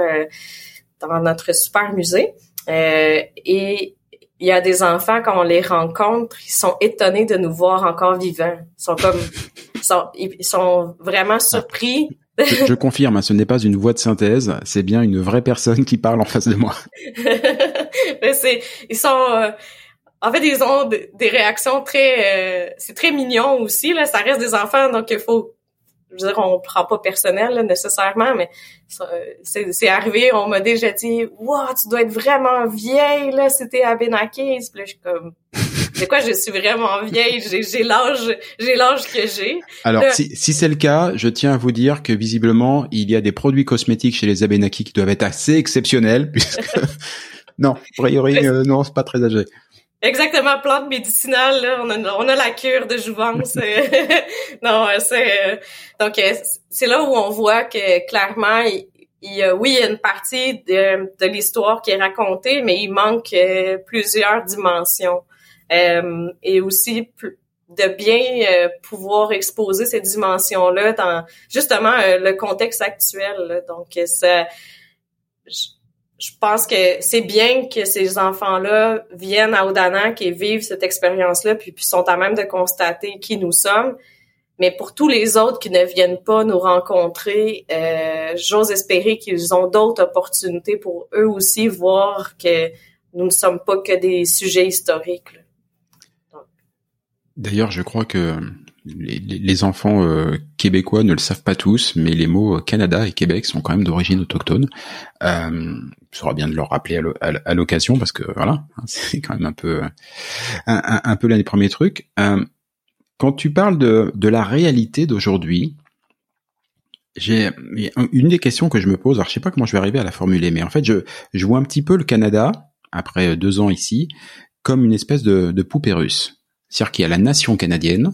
dans notre super musée. et il y a des enfants, quand on les rencontre, ils sont étonnés de nous voir encore vivants. Ils sont comme, ils sont vraiment surpris je, confirme, hein, ce n'est pas une voix de synthèse, c'est bien une vraie personne qui parle en face de moi. Mais c'est, ils sont, euh, en fait, ils ont des réactions très, euh, c'est très mignon aussi là. Ça reste des enfants, donc il faut, je veux dire, on prend pas personnel nécessairement, mais c'est arrivé, on m'a déjà dit, wow, tu dois être vraiment vieille là, c'était à Benakis. Puis là, je suis comme c'est quoi, je suis vraiment vieille, j'ai l'âge, j'ai l'âge que j'ai. Alors, si, si c'est le cas, je tiens à vous dire que visiblement, il y a des produits cosmétiques chez les Abenaki qui doivent être assez exceptionnels, puisque non, a priori, euh, non, c'est pas très âgé. Exactement, plante médicinale, là, on, a, on a la cure de jouvence. non, c'est euh, donc euh, c'est là où on voit que clairement il y a, oui, il y a une partie de, de l'histoire qui est racontée, mais il manque plusieurs dimensions. Euh, et aussi de bien euh, pouvoir exposer ces dimensions-là dans justement euh, le contexte actuel. Donc, ça, je, pense que c'est bien que ces enfants-là viennent à Odanak et vivent cette expérience-là, puis, puis sont à même de constater qui nous sommes. Mais pour tous les autres qui ne viennent pas nous rencontrer, euh, j'ose espérer qu'ils ont d'autres opportunités pour eux aussi voir que nous ne sommes pas que des sujets historiques. Là. D'ailleurs, je crois que les, enfants euh, québécois ne le savent pas tous, mais les mots Canada et Québec sont quand même d'origine autochtone. Euh, ce sera bien de leur rappeler à l'occasion parce que voilà, hein, c'est quand même un peu un, peu l'un des premiers trucs. Euh, quand tu parles de, la réalité d'aujourd'hui, j'ai une des questions que je me pose. Alors, je sais pas comment je vais arriver à la formuler, mais en fait, je, vois un petit peu le Canada après deux ans ici comme une espèce de poupée russe. C'est-à-dire qu'il y a la nation canadienne,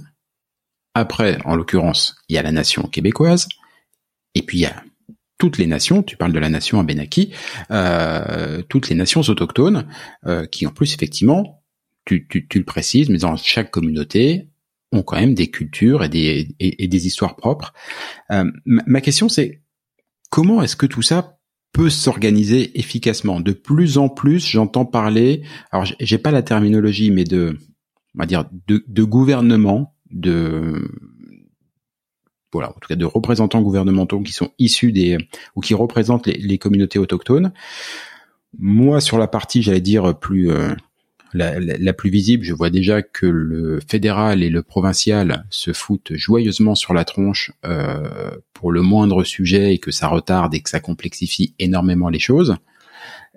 après, en l'occurrence, il y a la nation québécoise, et puis il y a toutes les nations, tu parles de la nation Abenaki, euh, toutes les nations autochtones, euh, qui en plus, effectivement, tu, tu, tu, le précises, mais dans chaque communauté, ont quand même des cultures et des, histoires propres. Euh, ma question, c'est comment est-ce que tout ça peut s'organiser efficacement? De plus en plus, j'entends parler, alors j'ai pas la terminologie, mais de on va dire, de, de gouvernements, de voilà, en tout cas de représentants gouvernementaux qui sont issus des ou qui représentent les, communautés autochtones. Moi, sur la partie, j'allais dire plus euh, la, la, plus visible, je vois déjà que le fédéral et le provincial se foutent joyeusement sur la tronche euh, pour le moindre sujet et que ça retarde et que ça complexifie énormément les choses.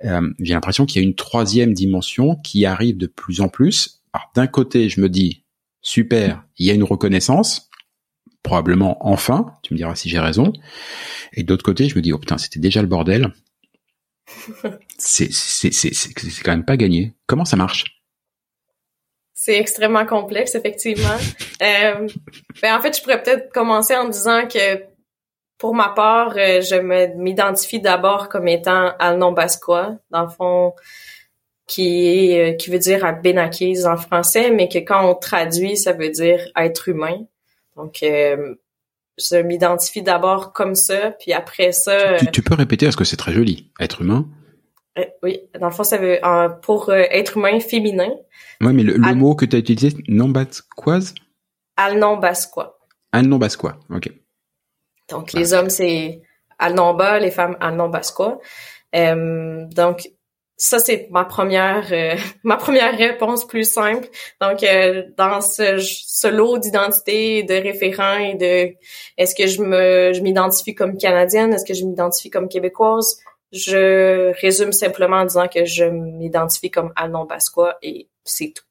Euh, J'ai l'impression qu'il y a une troisième dimension qui arrive de plus en plus d'un côté, je me dis super, il y a une reconnaissance, probablement enfin, tu me diras si j'ai raison. Et d'autre côté, je me dis oh putain, c'était déjà le bordel. c'est quand même pas gagné. Comment ça marche? C'est extrêmement complexe effectivement. euh, ben en fait, je pourrais peut-être commencer en disant que pour ma part, euh, je m'identifie d'abord comme étant Alnon-Basquois. Dans le fond, qui est, euh, qui veut dire Benakis en français, mais que quand on traduit, ça veut dire être humain. Donc, euh, je m'identifie d'abord comme ça, puis après ça. Tu, peux répéter parce que c'est très joli, être humain? Euh, oui, dans le fond, ça veut pour être humain féminin. Oui, mais le, mot que tu as utilisé, non basquoise. Alnon basquois. Alnon basquois, ok. Donc les hommes c'est Alnomba, les femmes Alnon basquois. donc ça c'est ma première euh, ma réponse plus simple. Donc euh, dans ce, ce lot d'identité, de référents et de est-ce que je me je m'identifie comme canadienne, est-ce que je m'identifie comme québécoise, je résume simplement en disant que je m'identifie comme Basquois et c'est tout.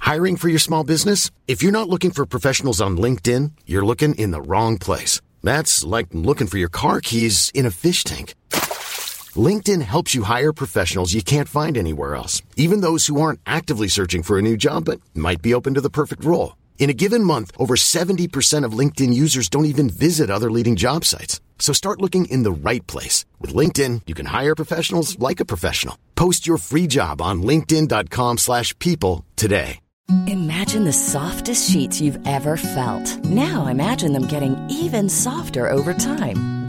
Hiring for your small business? If you're not looking for professionals on LinkedIn, you're looking in the wrong place. That's like looking for your car keys in a fish tank. LinkedIn helps you hire professionals you can't find anywhere else, even those who aren't actively searching for a new job but might be open to the perfect role. In a given month, over 70% of LinkedIn users don't even visit other leading job sites. So start looking in the right place. With LinkedIn, you can hire professionals like a professional. Post your free job on linkedin.com slash people today. Imagine the softest sheets you've ever felt. Now imagine them getting even softer over time.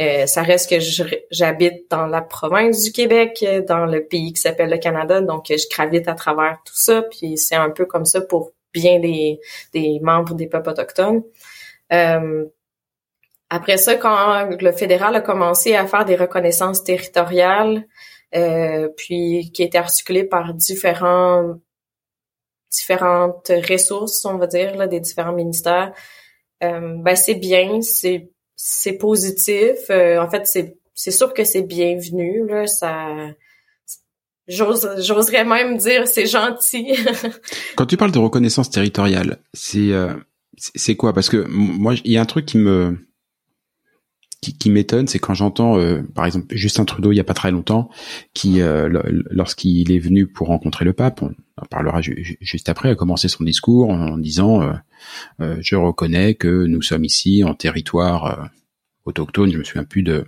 Euh, ça reste que j'habite dans la province du Québec, dans le pays qui s'appelle le Canada, donc je gravite à travers tout ça, puis c'est un peu comme ça pour bien des, des membres des peuples autochtones. Euh, après ça, quand le fédéral a commencé à faire des reconnaissances territoriales, euh, puis qui étaient articulées par différents différentes ressources, on va dire, là, des différents ministères, euh, ben c'est bien, c'est c'est positif. Euh, en fait, c'est c'est sûr que c'est bienvenu. Là, ça, j'oserais même dire c'est gentil. Quand tu parles de reconnaissance territoriale, c'est euh, c'est quoi? Parce que moi, il y a un truc qui me qui, qui m'étonne, c'est quand j'entends, euh, par exemple, Justin Trudeau, il y a pas très longtemps, qui, lorsqu'il est venu pour rencontrer le pape, on en parlera juste après, a commencé son discours en, disant Je reconnais que nous sommes ici en territoire autochtone, je me souviens plus de,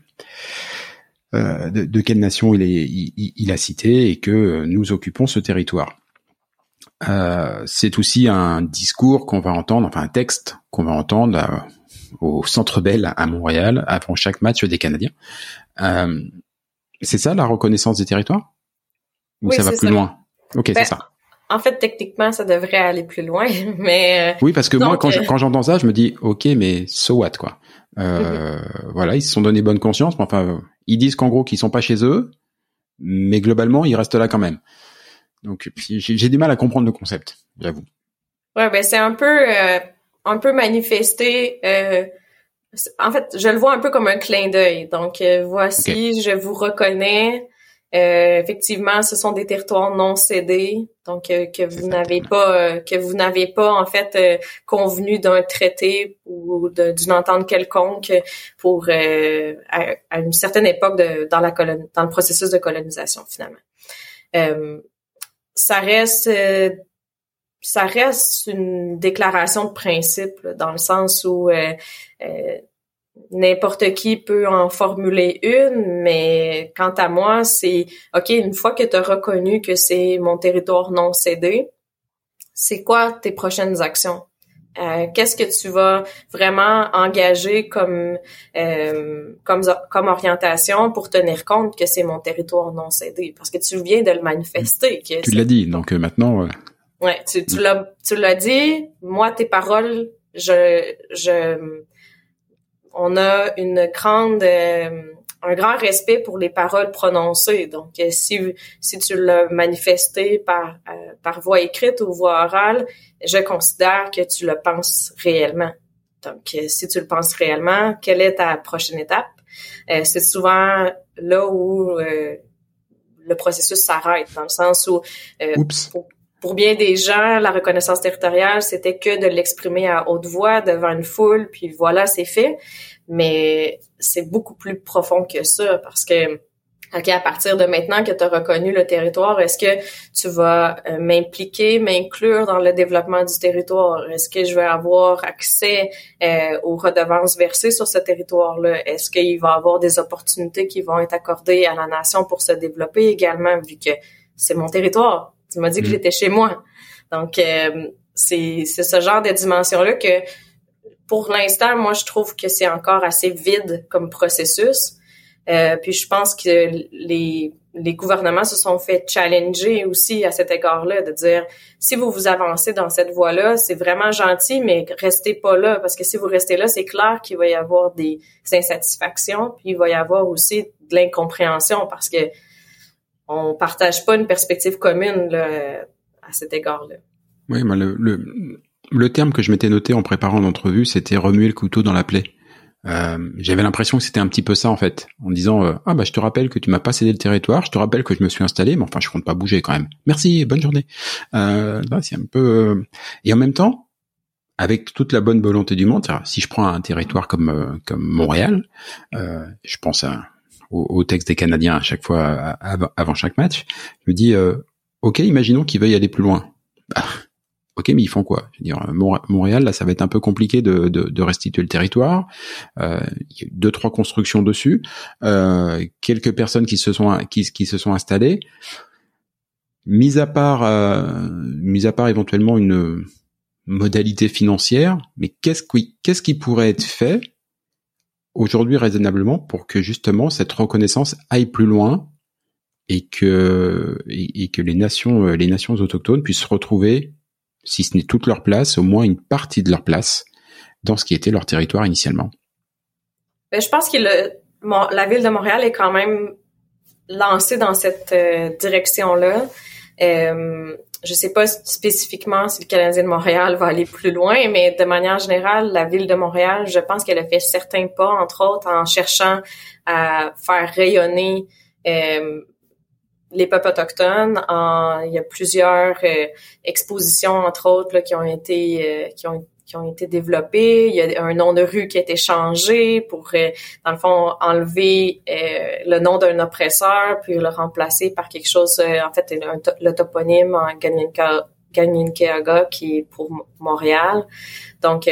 euh, de, quelle nation il, il, a cité, et que nous occupons ce territoire. Euh, c'est aussi un discours qu'on va entendre, enfin un texte qu'on va entendre euh, au Centre Bell à Montréal avant chaque match des Canadiens. c'est ça la reconnaissance des territoires? Ou ça va plus loin? Ok, c'est ben, ça. En fait, techniquement, ça devrait aller plus loin, mais oui, parce que moi, quand j'entends ça, je me dis, ok, mais so what, quoi? Euh, voilà, ils se sont donné bonne conscience, mais enfin, ils disent qu'en gros qu'ils sont pas chez eux, mais globalement, ils restent là quand même. Donc, j'ai du mal à comprendre le concept, j'avoue. Ouais, ben c'est un peu, euh, un peu manifesté. Euh, en fait, je le vois un peu comme un clin d'œil. Donc, euh, voici, je vous reconnais. Euh, effectivement, ce sont des territoires non cédés, donc euh, que vous n'avez pas, euh, que vous n'avez pas en fait convenu d'un traité ou d'une entente quelconque pour à, une certaine époque de, dans la dans le processus de colonisation finalement. ça reste ça reste une déclaration de principe dans le sens où n'importe qui peut en formuler une, mais quant à moi, c'est OK, une fois que tu as reconnu que c'est mon territoire non cédé, c'est quoi tes prochaines actions? Euh, qu'est-ce que tu vas vraiment engager comme, euh, comme comme orientation pour tenir compte que c'est mon territoire non cédé? Parce que tu viens de le manifester que tu l'as dit donc euh, maintenant ouais tu, tu l'as tu l'as dit moi tes paroles je je on a une grande euh, un grand respect pour les paroles prononcées. Donc, euh, si si tu l'as manifesté par euh, par voie écrite ou voix orale, je considère que tu le penses réellement. Donc, si tu le penses réellement, quelle est ta prochaine étape? C'est souvent là où le processus s'arrête, dans le sens où pour, pour, bien des gens, la reconnaissance territoriale, c'était que de l'exprimer à haute voix devant une foule, puis voilà, c'est fait mais c'est beaucoup plus profond que ça parce que OK, à partir de maintenant que tu as reconnu le territoire, est-ce que tu vas euh, m'impliquer, m'inclure dans le développement du territoire? Est-ce que je vais avoir accès euh, aux redevances versées sur ce territoire-là? Est-ce qu'il va y avoir des opportunités qui vont être accordées à la nation pour se développer également, vu que c'est mon territoire? Tu m'as dit que mm. j'étais chez moi. Donc, euh, c'est ce genre de dimension-là que pour l'instant, moi, je trouve que c'est encore assez vide comme processus. Euh, puis je pense que les, les gouvernements se sont fait challenger aussi à cet égard-là, de dire si vous vous avancez dans cette voie-là, c'est vraiment gentil, mais restez pas là, parce que si vous restez là, c'est clair qu'il va y avoir des insatisfactions, puis il va y avoir aussi de l'incompréhension, parce que on partage pas une perspective commune là, à cet égard-là. Oui, mais le, le, le terme que je m'étais noté en préparant l'entrevue, c'était remuer le couteau dans la plaie. Euh, j'avais l'impression que c'était un petit peu ça en fait, en disant euh, ah bah je te rappelle que tu m'as pas cédé le territoire, je te rappelle que je me suis installé, mais enfin je compte pas bouger quand même. Merci, bonne journée. Euh, c'est un peu euh, et en même temps avec toute la bonne volonté du monde, si je prends un territoire comme euh, comme Montréal, je pense à, au, texte des Canadiens à chaque fois avant chaque match, je me dis ok imaginons qu'ils veuillent aller plus loin. Bah, ok, mais ils font quoi? Je veux dire, Montréal, là, ça va être un peu compliqué de, de, de restituer le territoire. Euh, il y a deux, trois constructions dessus, euh, quelques personnes qui se sont qui, qui se sont installées. Mis à part, euh, mis à part éventuellement une modalité financière, mais qu'est-ce qui, qu'est-ce qui pourrait être fait aujourd'hui raisonnablement pour que justement cette reconnaissance aille plus loin et que et, que les nations les nations autochtones puissent se retrouver si ce n'est toute leur place, au moins une partie de leur place dans ce qui était leur territoire initialement. Ben, je pense que la ville de Montréal est quand même lancée dans cette euh, direction-là. Euh, je sais pas spécifiquement si le Canadien de Montréal va aller plus loin, mais de manière générale, la ville de Montréal, je pense qu'elle a fait certains pas, entre autres en cherchant à faire rayonner euh, les peuples autochtones. il y a plusieurs euh, expositions, entre autres, là, qui ont été euh, qui ont qui ont été développées. Il y a un nom de rue qui a été changé pour, euh, dans le fond, enlever le nom d'un oppresseur puis le remplacer par quelque chose, en fait, le toponyme en qui est pour Montréal. Donc,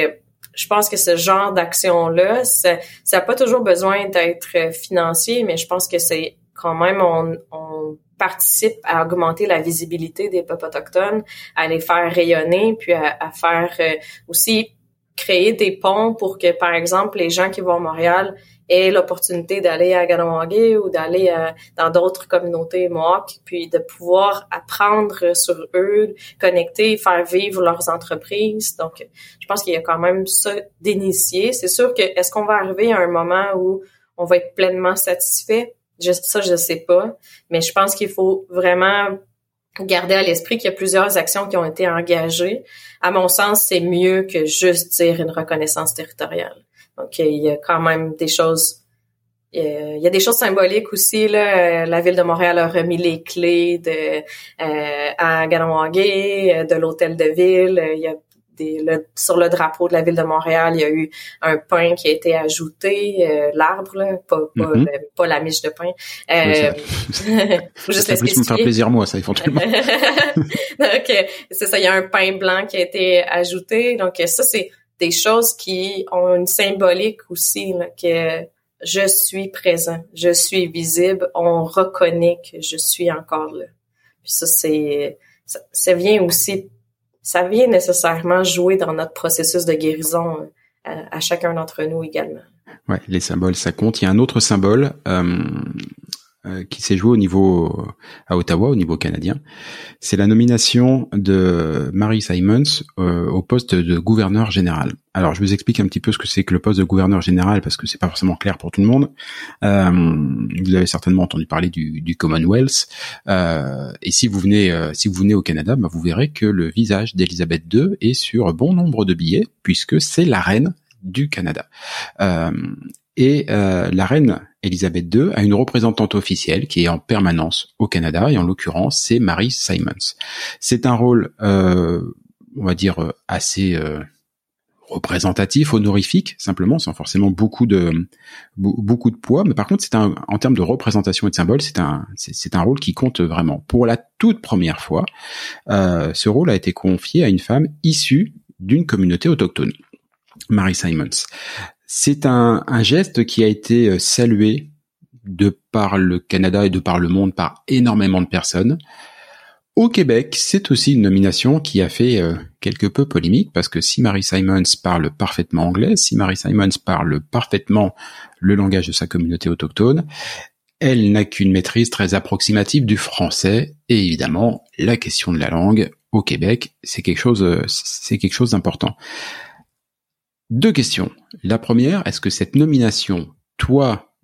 je pense que ce genre d'action-là, ça n'a pas toujours besoin d'être financier, mais je pense que c'est quand même, on, on à augmenter la visibilité des peuples autochtones, à les faire rayonner, puis à, faire euh, aussi créer des ponts pour que, par exemple, les gens qui vont à Montréal aient l'opportunité d'aller à Ganawagé ou d'aller dans d'autres communautés Mohawk, puis de pouvoir apprendre sur eux, connecter, faire vivre leurs entreprises. Donc, je pense qu'il y a quand même ça d'initier. C'est sûr que est-ce qu'on va arriver à un moment où on va être pleinement satisfait? Je, ça, je sais pas. Mais je pense qu'il faut vraiment garder à l'esprit qu'il y a plusieurs actions qui ont été engagées. À mon sens, c'est mieux que juste dire une reconnaissance territoriale. Donc, il y a quand même des choses il y a des choses symboliques aussi. Là. La ville de Montréal a remis les clés de euh, à Ganawagé, de l'hôtel de ville. Sur le drapeau de la ville de Montréal, il y a eu un pain qui a été ajouté, euh, l'arbre, pas, mm-hmm. pas, la miche de pain. Euh, faut juste ça plus me faire plaisir moi, ça éventuellement. donc c'est ça, il y a un pain blanc qui a été ajouté. Donc ça, c'est des choses qui ont une symbolique aussi, là, que je suis présent, je suis visible, on reconnaît que je suis encore là. Puis ça, c'est ça vient aussi ça vient nécessairement jouer dans notre processus de guérison euh, à, chacun d'entre nous également. Ouais, les symboles, ça compte. Il y a un autre symbole euh, qui s'est joué au niveau à Ottawa, au niveau canadien. C'est la nomination de Mary Simons euh, au poste de gouverneur général. Alors, je vous explique un petit peu ce que c'est que le poste de gouverneur général parce que c'est pas forcément clair pour tout le monde. Euh, vous avez certainement entendu parler du, du Commonwealth. Euh, et si vous venez, euh, si vous venez au Canada, bah, vous verrez que le visage d'Elisabeth II est sur bon nombre de billets puisque c'est la reine du Canada. Euh, et euh, la reine Elisabeth II a une représentante officielle qui est en permanence au Canada, et en l'occurrence, c'est Mary Simons. C'est un rôle, euh, on va dire, assez euh, représentatif, honorifique, simplement, sans forcément beaucoup de beaucoup de poids, mais par contre, c'est un en termes de représentation et de symbole, c'est un c'est un rôle qui compte vraiment. Pour la toute première fois, euh, ce rôle a été confié à une femme issue d'une communauté autochtone. Mary Simons. C'est un, geste qui a été euh, salué de par le Canada et de par le monde par énormément de personnes. Au Québec, c'est aussi une nomination qui a fait euh, quelque peu polémique parce que si Mary Simons parle parfaitement anglais, si Mary Simons parle parfaitement le langage de sa communauté autochtone, elle n'a qu'une maîtrise très approximative du français et évidemment la question de la langue au Québec, c'est quelque chose, euh, c'est quelque chose d'important. Deux questions. La première, est-ce que cette nomination, toi,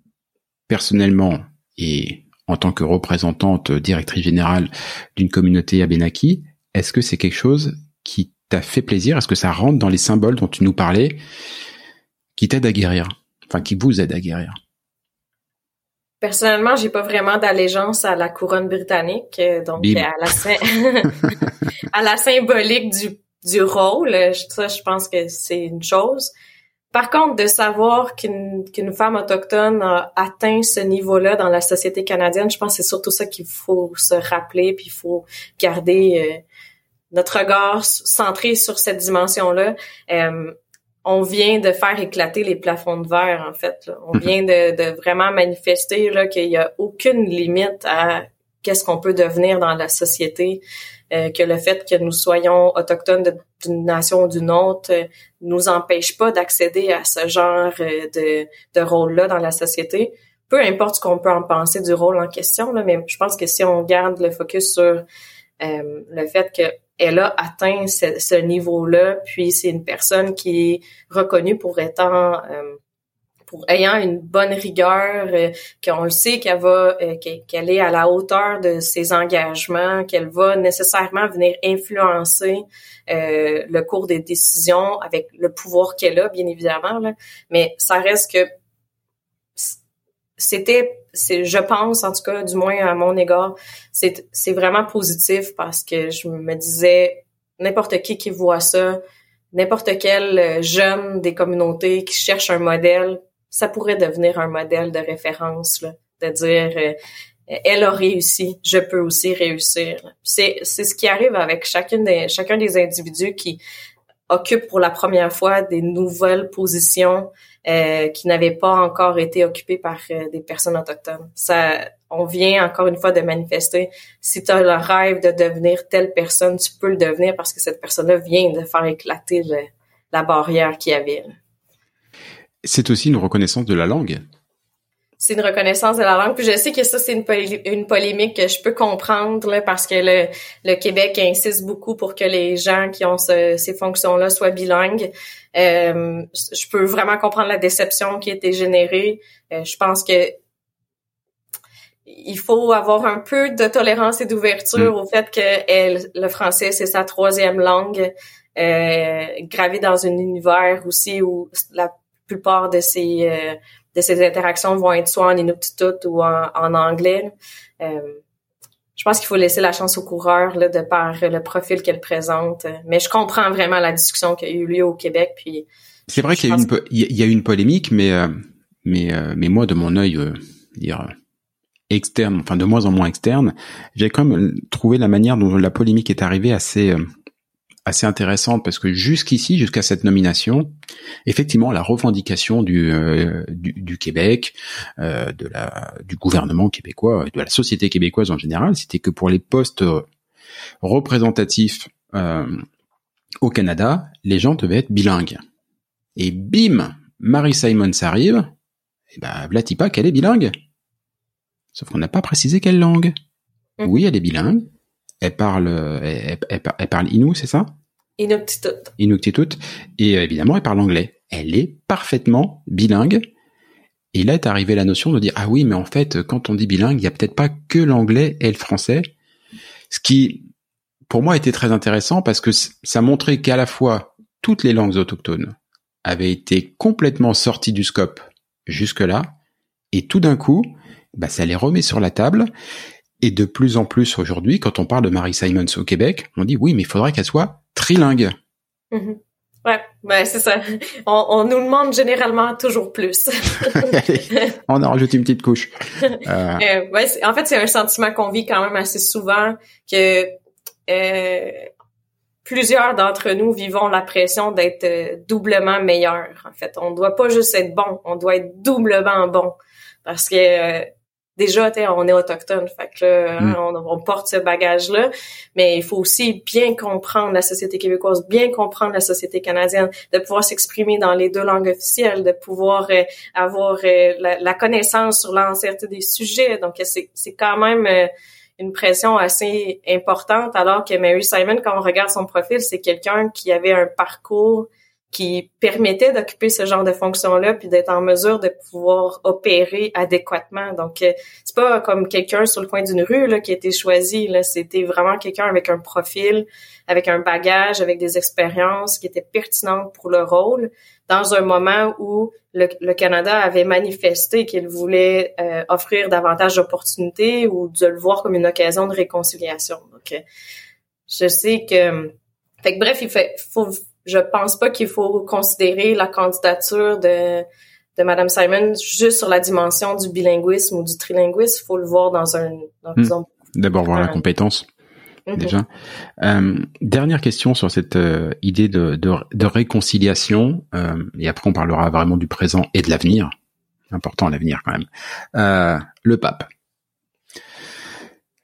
personnellement, et en tant que représentante directrice générale d'une communauté Abenaki, est-ce que c'est quelque chose qui t'a fait plaisir? Est-ce que ça rentre dans les symboles dont tu nous parlais, qui t'aident à guérir? Enfin qui vous aide à guérir? Personnellement, j'ai pas vraiment d'allégeance à la couronne britannique, euh, donc à la, à la symbolique du, du rôle. Ça, je pense que c'est une chose. Par contre, de savoir qu'une qu'une femme autochtone a atteint ce niveau-là dans la société canadienne, je pense que c'est surtout ça qu'il faut se rappeler, puis il faut garder euh, notre regard centré sur cette dimension-là. Euh, on vient de faire éclater les plafonds de verre, en fait. On mhm. vient de, de vraiment manifester qu'il y a aucune limite à qu'est-ce qu'on peut devenir dans la société, euh, que le fait que nous soyons autochtones d'une nation ou d'une autre euh, nous empêche pas d'accéder à ce genre euh, de, de rôle-là dans la société. Peu importe ce qu'on peut en penser du rôle en question, là, mais je pense que si on garde le focus sur le fait que elle a atteint ce, niveau-là, puis c'est une personne qui est reconnue pour étant euh, pour ayant une bonne rigueur, euh, qu'on le sait qu'elle va euh, qu'elle est à la hauteur de ses engagements, qu'elle va nécessairement venir influencer le cours des décisions avec le pouvoir qu'elle a, bien évidemment. Là. Mais ça reste que c'était, c'est, je pense, en tout cas, du moins à mon égard, c'est, c'est vraiment positif parce que je me disais, n'importe qui qui voit ça, n'importe quel jeune des communautés qui cherche un modèle, ça pourrait devenir un modèle de référence, là, de dire, euh, elle a réussi, je peux aussi réussir. C'est, c'est ce qui arrive avec chacune des, chacun des individus qui occupent pour la première fois des nouvelles positions euh, qui n'avaient pas encore été occupés par euh, des personnes autochtones. Ça, on vient encore une fois de manifester. Si tu as le rêve de devenir telle personne, tu peux le devenir parce que cette personne-là vient de faire éclater la barrière qu'il y avait. C'est aussi une reconnaissance de la langue c'est une reconnaissance de la langue. Puis je sais que ça, c'est une, une, polémique que je peux comprendre là, parce que le, le, Québec insiste beaucoup pour que les gens qui ont ces fonctions-là soient bilingues. Euh, je peux vraiment comprendre la déception qui a été générée. Euh, je pense que il faut avoir un peu de tolérance et d'ouverture mm. au fait que le français, c'est sa troisième langue, euh, gravée dans un univers aussi où la plupart de ces euh, de ces interactions vont être soit en inuktitut ou en, anglais. Euh, je pense qu'il faut laisser la chance au coureur là, de par le profil qu'elle présente. Mais je comprends vraiment la discussion qui a eu lieu au Québec. Puis c'est vrai qu'il y a, une, il y a une polémique, mais euh, mais euh, mais moi de mon œil, dire externe, enfin de moins en moins externe, j'ai quand même trouvé la manière dont la polémique est arrivée assez assez intéressante parce que jusqu'ici, jusqu'à cette nomination, effectivement, la revendication du, euh, du, Québec, euh, de la, du gouvernement québécois, de la société québécoise en général, c'était que pour les postes représentatifs euh, au Canada, les gens devaient être bilingues. Et bim, Marie Simon s'arrive, et ben, Vlatipa, qu'elle est bilingue. Sauf qu'on n'a pas précisé quelle langue. Mmh. Oui, elle est bilingue, elle parle, elle, elle, parle Inou, c'est ça? Inuktitut. Inuktitut. Et euh, évidemment, elle parle anglais. Elle est parfaitement bilingue. Et là est arrivée la notion de dire ah oui, mais en fait, quand on dit bilingue, il y a peut-être pas que l'anglais et le français. Ce qui, pour moi, était très intéressant parce que ça montrait qu'à la fois toutes les langues autochtones avaient été complètement sorties du scope jusque-là, et tout d'un coup, bah, ça les remet sur la table. Et de plus en plus aujourd'hui, quand on parle de Marie Simons au Québec, on dit oui, mais il faudrait qu'elle soit trilingue. Mm-hmm. Ouais, ben c'est ça. On, nous demande généralement toujours plus. on a rajouté une petite couche. Euh... euh ouais, en fait, c'est un sentiment qu'on vit quand même assez souvent que euh, plusieurs d'entre nous vivons la pression d'être euh, doublement meilleurs. En fait, on doit pas juste être bon, on doit être doublement bon parce que déjà, on est autochtone, fait que mm. on, porte ce bagage-là, mais il faut aussi bien comprendre la société québécoise, bien comprendre la société canadienne, de pouvoir s'exprimer dans les deux langues officielles, de pouvoir euh, avoir euh, la, connaissance sur l'entièreté des sujets. Donc, c'est quand même euh, une pression assez importante, alors que Mary Simon, quand on regarde son profil, c'est quelqu'un qui avait un parcours qui permettait d'occuper ce genre de fonction-là puis d'être en mesure de pouvoir opérer adéquatement. Donc euh, c'est pas comme quelqu'un sur le coin d'une rue là qui a été choisi c'était vraiment quelqu'un avec un profil, avec un bagage, avec des expériences qui étaient pertinentes pour le rôle dans un moment où le, Canada avait manifesté qu'il voulait euh, offrir davantage d'opportunités ou de le voir comme une occasion de réconciliation. Donc, je sais que, fait que bref, il fait, faut, je pense pas qu'il faut considérer la candidature de de Madame Simon juste sur la dimension du bilinguisme ou du trilinguisme. Il faut le voir dans un hmm. D'abord voir la compétence. Mhm. déjà. Euh, dernière question sur cette euh, idée de, de, de réconciliation, euh, et après on parlera vraiment du présent et de l'avenir. Important l'avenir quand même. Euh, le pape.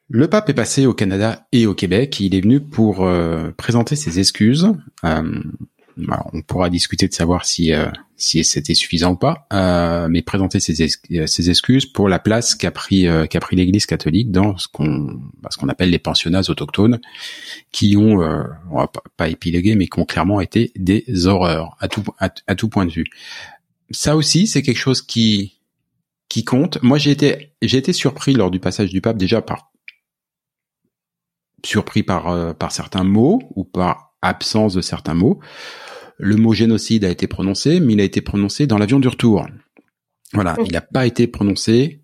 Le pape est passé au Canada et au Québec. Il est venu pour euh, présenter ses excuses on pourra discuter de savoir si euh, c'était suffisant ou pas, euh, mais présenter ses, excuses pour la place qu'a pris euh, pris l'Église catholique dans ce qu'on bah, ce qu'on appelle les pensionnats autochtones, qui ont on va pas épiloguer, mais qui ont clairement été des horreurs à tout point de vue. Ça aussi, c'est quelque chose qui compte. Moi, j'ai j'ai été surpris lors du passage du pape déjà par surpris par par certains mots ou par absence de certains mots le mot génocide a été prononcé, mais il a été prononcé dans l'avion du retour. Voilà, il n'a pas été prononcé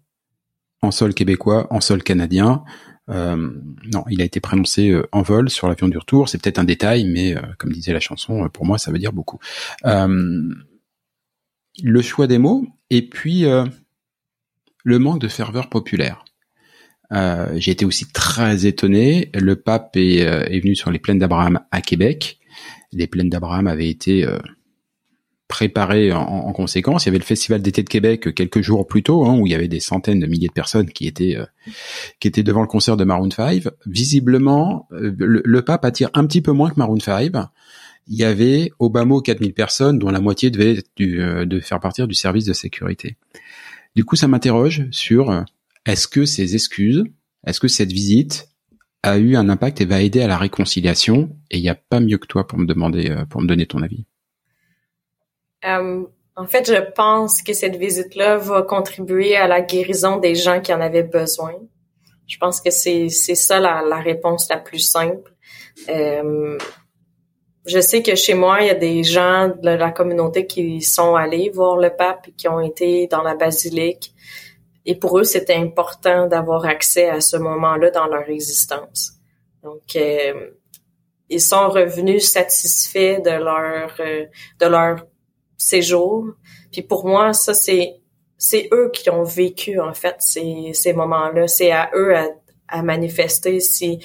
en sol québécois, en sol canadien. Euh, non, il a été prononcé euh, en vol sur l'avion du retour. C'est peut-être un détail, mais euh, comme disait la chanson, pour moi, ça veut dire beaucoup. le choix des mots et puis le manque de ferveur populaire. J'ai été aussi très étonné. Le pape est, est venu sur les plaines d'Abraham à Québec les plaines d'Abraham avaient été euh, préparées en, conséquence. Il y avait le Festival d'été de Québec quelques jours plus tôt, hein, où il y avait des centaines de milliers de personnes qui étaient euh, qui étaient devant le concert de Maroon 5. Visiblement, euh, le, pape attire un petit peu moins que Maroon 5. Il y avait au bas mot 4000 personnes, dont la moitié devait de faire partir du service de sécurité. Du coup, ça m'interroge sur est-ce que ces excuses, est-ce que cette visite a eu un impact et va aider à la réconciliation. Et il n'y a pas mieux que toi pour me demander, euh, pour me donner ton avis? Euh, en fait, je pense que cette visite-là va contribuer à la guérison des gens qui en avaient besoin. Je pense que c'est ça la, la, réponse la plus simple. Euh, je sais que chez moi, il y a des gens de la communauté qui sont allés voir le pape qui ont été dans la basilique et pour eux, c'était important d'avoir accès à ce moment-là dans leur existence. Donc, euh, ils sont revenus satisfaits de leur euh, de leur séjour. Puis pour moi, ça c'est c'est eux qui ont vécu en fait ces ces moments-là. C'est à eux à, à manifester si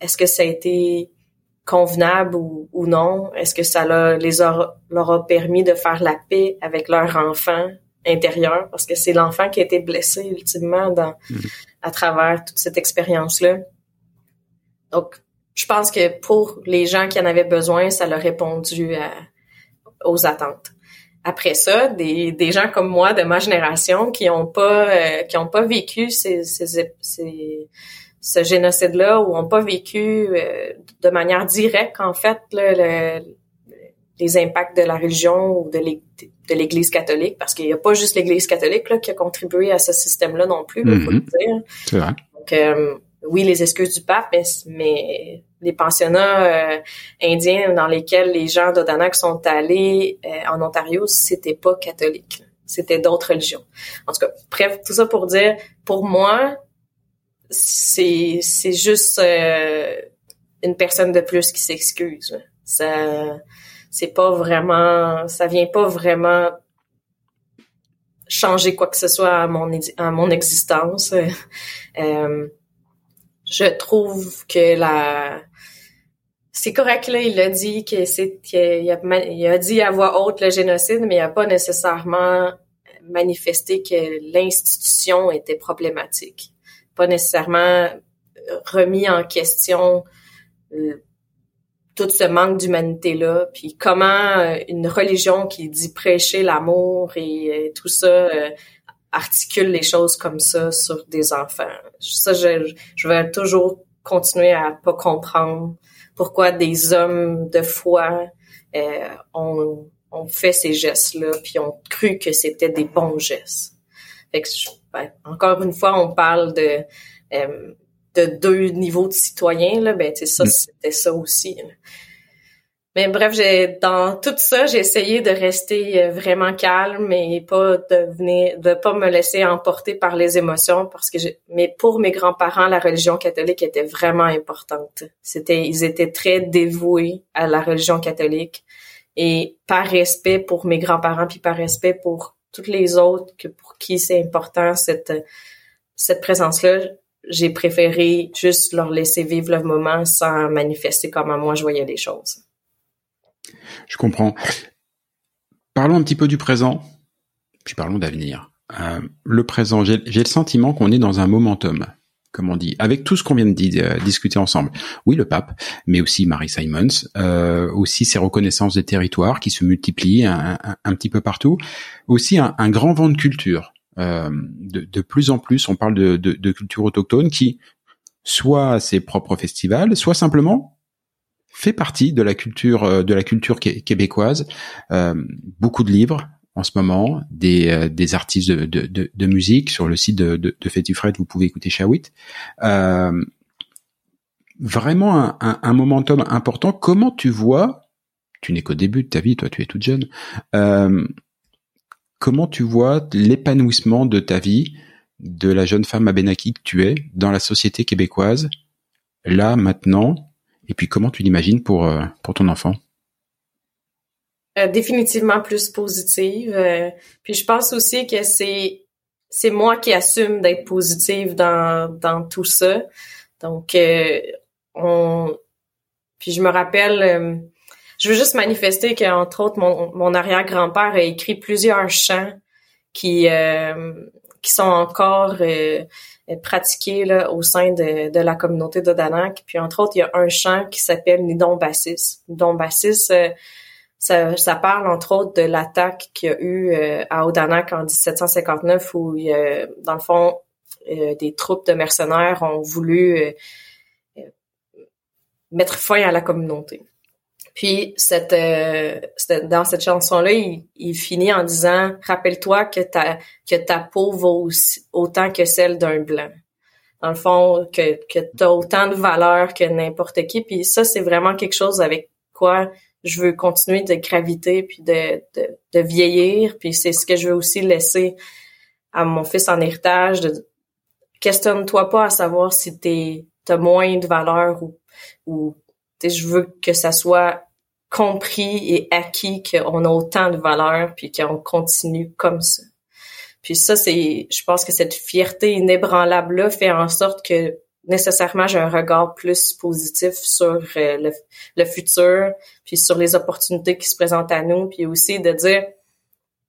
est-ce que ça a été convenable ou, ou non? Est-ce que ça leur, les leur a permis de faire la paix avec leur enfant? Intérieur parce que c'est l'enfant qui a été blessé ultimement dans mm-hmm. à travers toute cette expérience là. Donc je pense que pour les gens qui en avaient besoin, ça leur a répondu aux attentes. Après ça, des, des gens comme moi de ma génération qui ont pas euh, qui ont pas vécu ces, ces, ces ce génocide-là ou ont pas vécu euh, de manière directe en fait le, les impacts de la religion ou de l'Église catholique, parce qu'il n'y a pas juste l'Église catholique là, qui a contribué à ce système-là non plus, il faut le mm-hmm. dire. C'est vrai. Donc, euh, oui, les excuses du pape, mais, les pensionnats euh, indiens dans lesquels les gens d'Odanak sont allés euh, en Ontario, c'était pas catholique. C'était d'autres religions. En tout cas, bref, tout ça pour dire, pour moi, c'est c'est juste une personne de plus qui s'excuse. Ça c'est pas vraiment, ça vient pas vraiment changer quoi que ce soit à mon, à mon existence. Euh, je trouve que la, c'est correct là, il a dit que c'est, qu'il a, il a dit à voix haute le génocide, mais il a pas nécessairement manifesté que l'institution était problématique, pas nécessairement remis en question euh, tout ce manque d'humanité-là, puis comment euh, une religion qui dit prêcher l'amour et euh, tout ça euh, articule les choses comme ça sur des enfants. Ça, je, je vais toujours continuer à pas comprendre pourquoi des hommes de foi ont, ont fait ces gestes-là, puis ont cru que c'était des bons gestes. Fait que, ben, encore une fois, on parle de de deux niveaux de citoyens, là, ben, ça, mm. c'était ça aussi. Mais bref, j'ai dans tout ça, j'ai essayé de rester euh, vraiment calme et pas de venir, de pas me laisser emporter par les émotions parce que mais pour mes grands-parents, la religion catholique était vraiment importante. C'était, ils étaient très dévoués à la religion catholique et par respect pour mes grands-parents puis par respect pour toutes les autres que pour qui c'est important cette cette présence-là, j'ai préféré juste leur laisser vivre le moment sans manifester comment moi je voyais les choses. Je comprends. Parlons un petit peu du présent, puis parlons d'avenir. Euh, le présent, j'ai le sentiment qu'on est dans un momentum, comme on dit, avec tout ce qu'on vient de euh, discuter ensemble. Oui, le pape, mais aussi Marie Simons, euh, aussi ces reconnaissances des territoires qui se multiplient un, petit peu partout, aussi un, grand vent de culture. De, plus en plus, on parle de, de culture autochtone qui soit ses propres festivals, soit simplement fait partie de la culture euh, de la culture québécoise. Euh, beaucoup de livres en ce moment, des, euh, des artistes de, de, de, musique sur le site de, de, de Fred, vous pouvez écouter Shawit. Euh, vraiment un, un, un, momentum important. Comment tu vois, tu n'es qu'au début de ta vie, toi tu es toute jeune, euh, comment tu vois l'épanouissement de ta vie, de la jeune femme Abenaki que tu es dans la société québécoise, là, maintenant, et puis comment tu l'imagines pour euh, pour ton enfant? Euh, Définitivement plus positive. Euh, puis je pense aussi que c'est c'est moi qui assume d'être positive dans dans tout ça. Donc on puis je me rappelle je veux juste manifester qu'entre autres mon, mon arrière-grand-père a écrit plusieurs chants qui qui sont encore pratiqué là, au sein de, de la communauté d'Odanak. Puis entre autres, il y a un chant qui s'appelle Nidon Bassis. Nidon Bassis, euh, ça, ça, parle entre autres de l'attaque qu'il y a eu euh, à Odanak en 1759 où il y a, dans le fond euh, des troupes de mercenaires ont voulu mettre fin à la communauté. Puis cette, euh, dans cette chanson-là, il, finit en disant rappelle-toi que ta que ta peau vaut autant que celle d'un blanc. Dans le fond, que que t'as autant de valeur que n'importe qui. Puis ça, c'est vraiment quelque chose avec quoi je veux continuer de graviter puis de, de, de vieillir. Puis c'est ce que je veux aussi laisser à mon fils en héritage. De, questionne-toi pas à savoir si t'es t'as moins de valeur ou ou je veux que ça soit compris et acquis qu'on a autant de valeur puis qu'on continue comme ça. Puis ça, c'est, je pense que cette fierté inébranlable là fait en sorte que nécessairement j'ai un regard plus positif sur euh, le, le, futur, puis sur les opportunités qui se présentent à nous, puis aussi de dire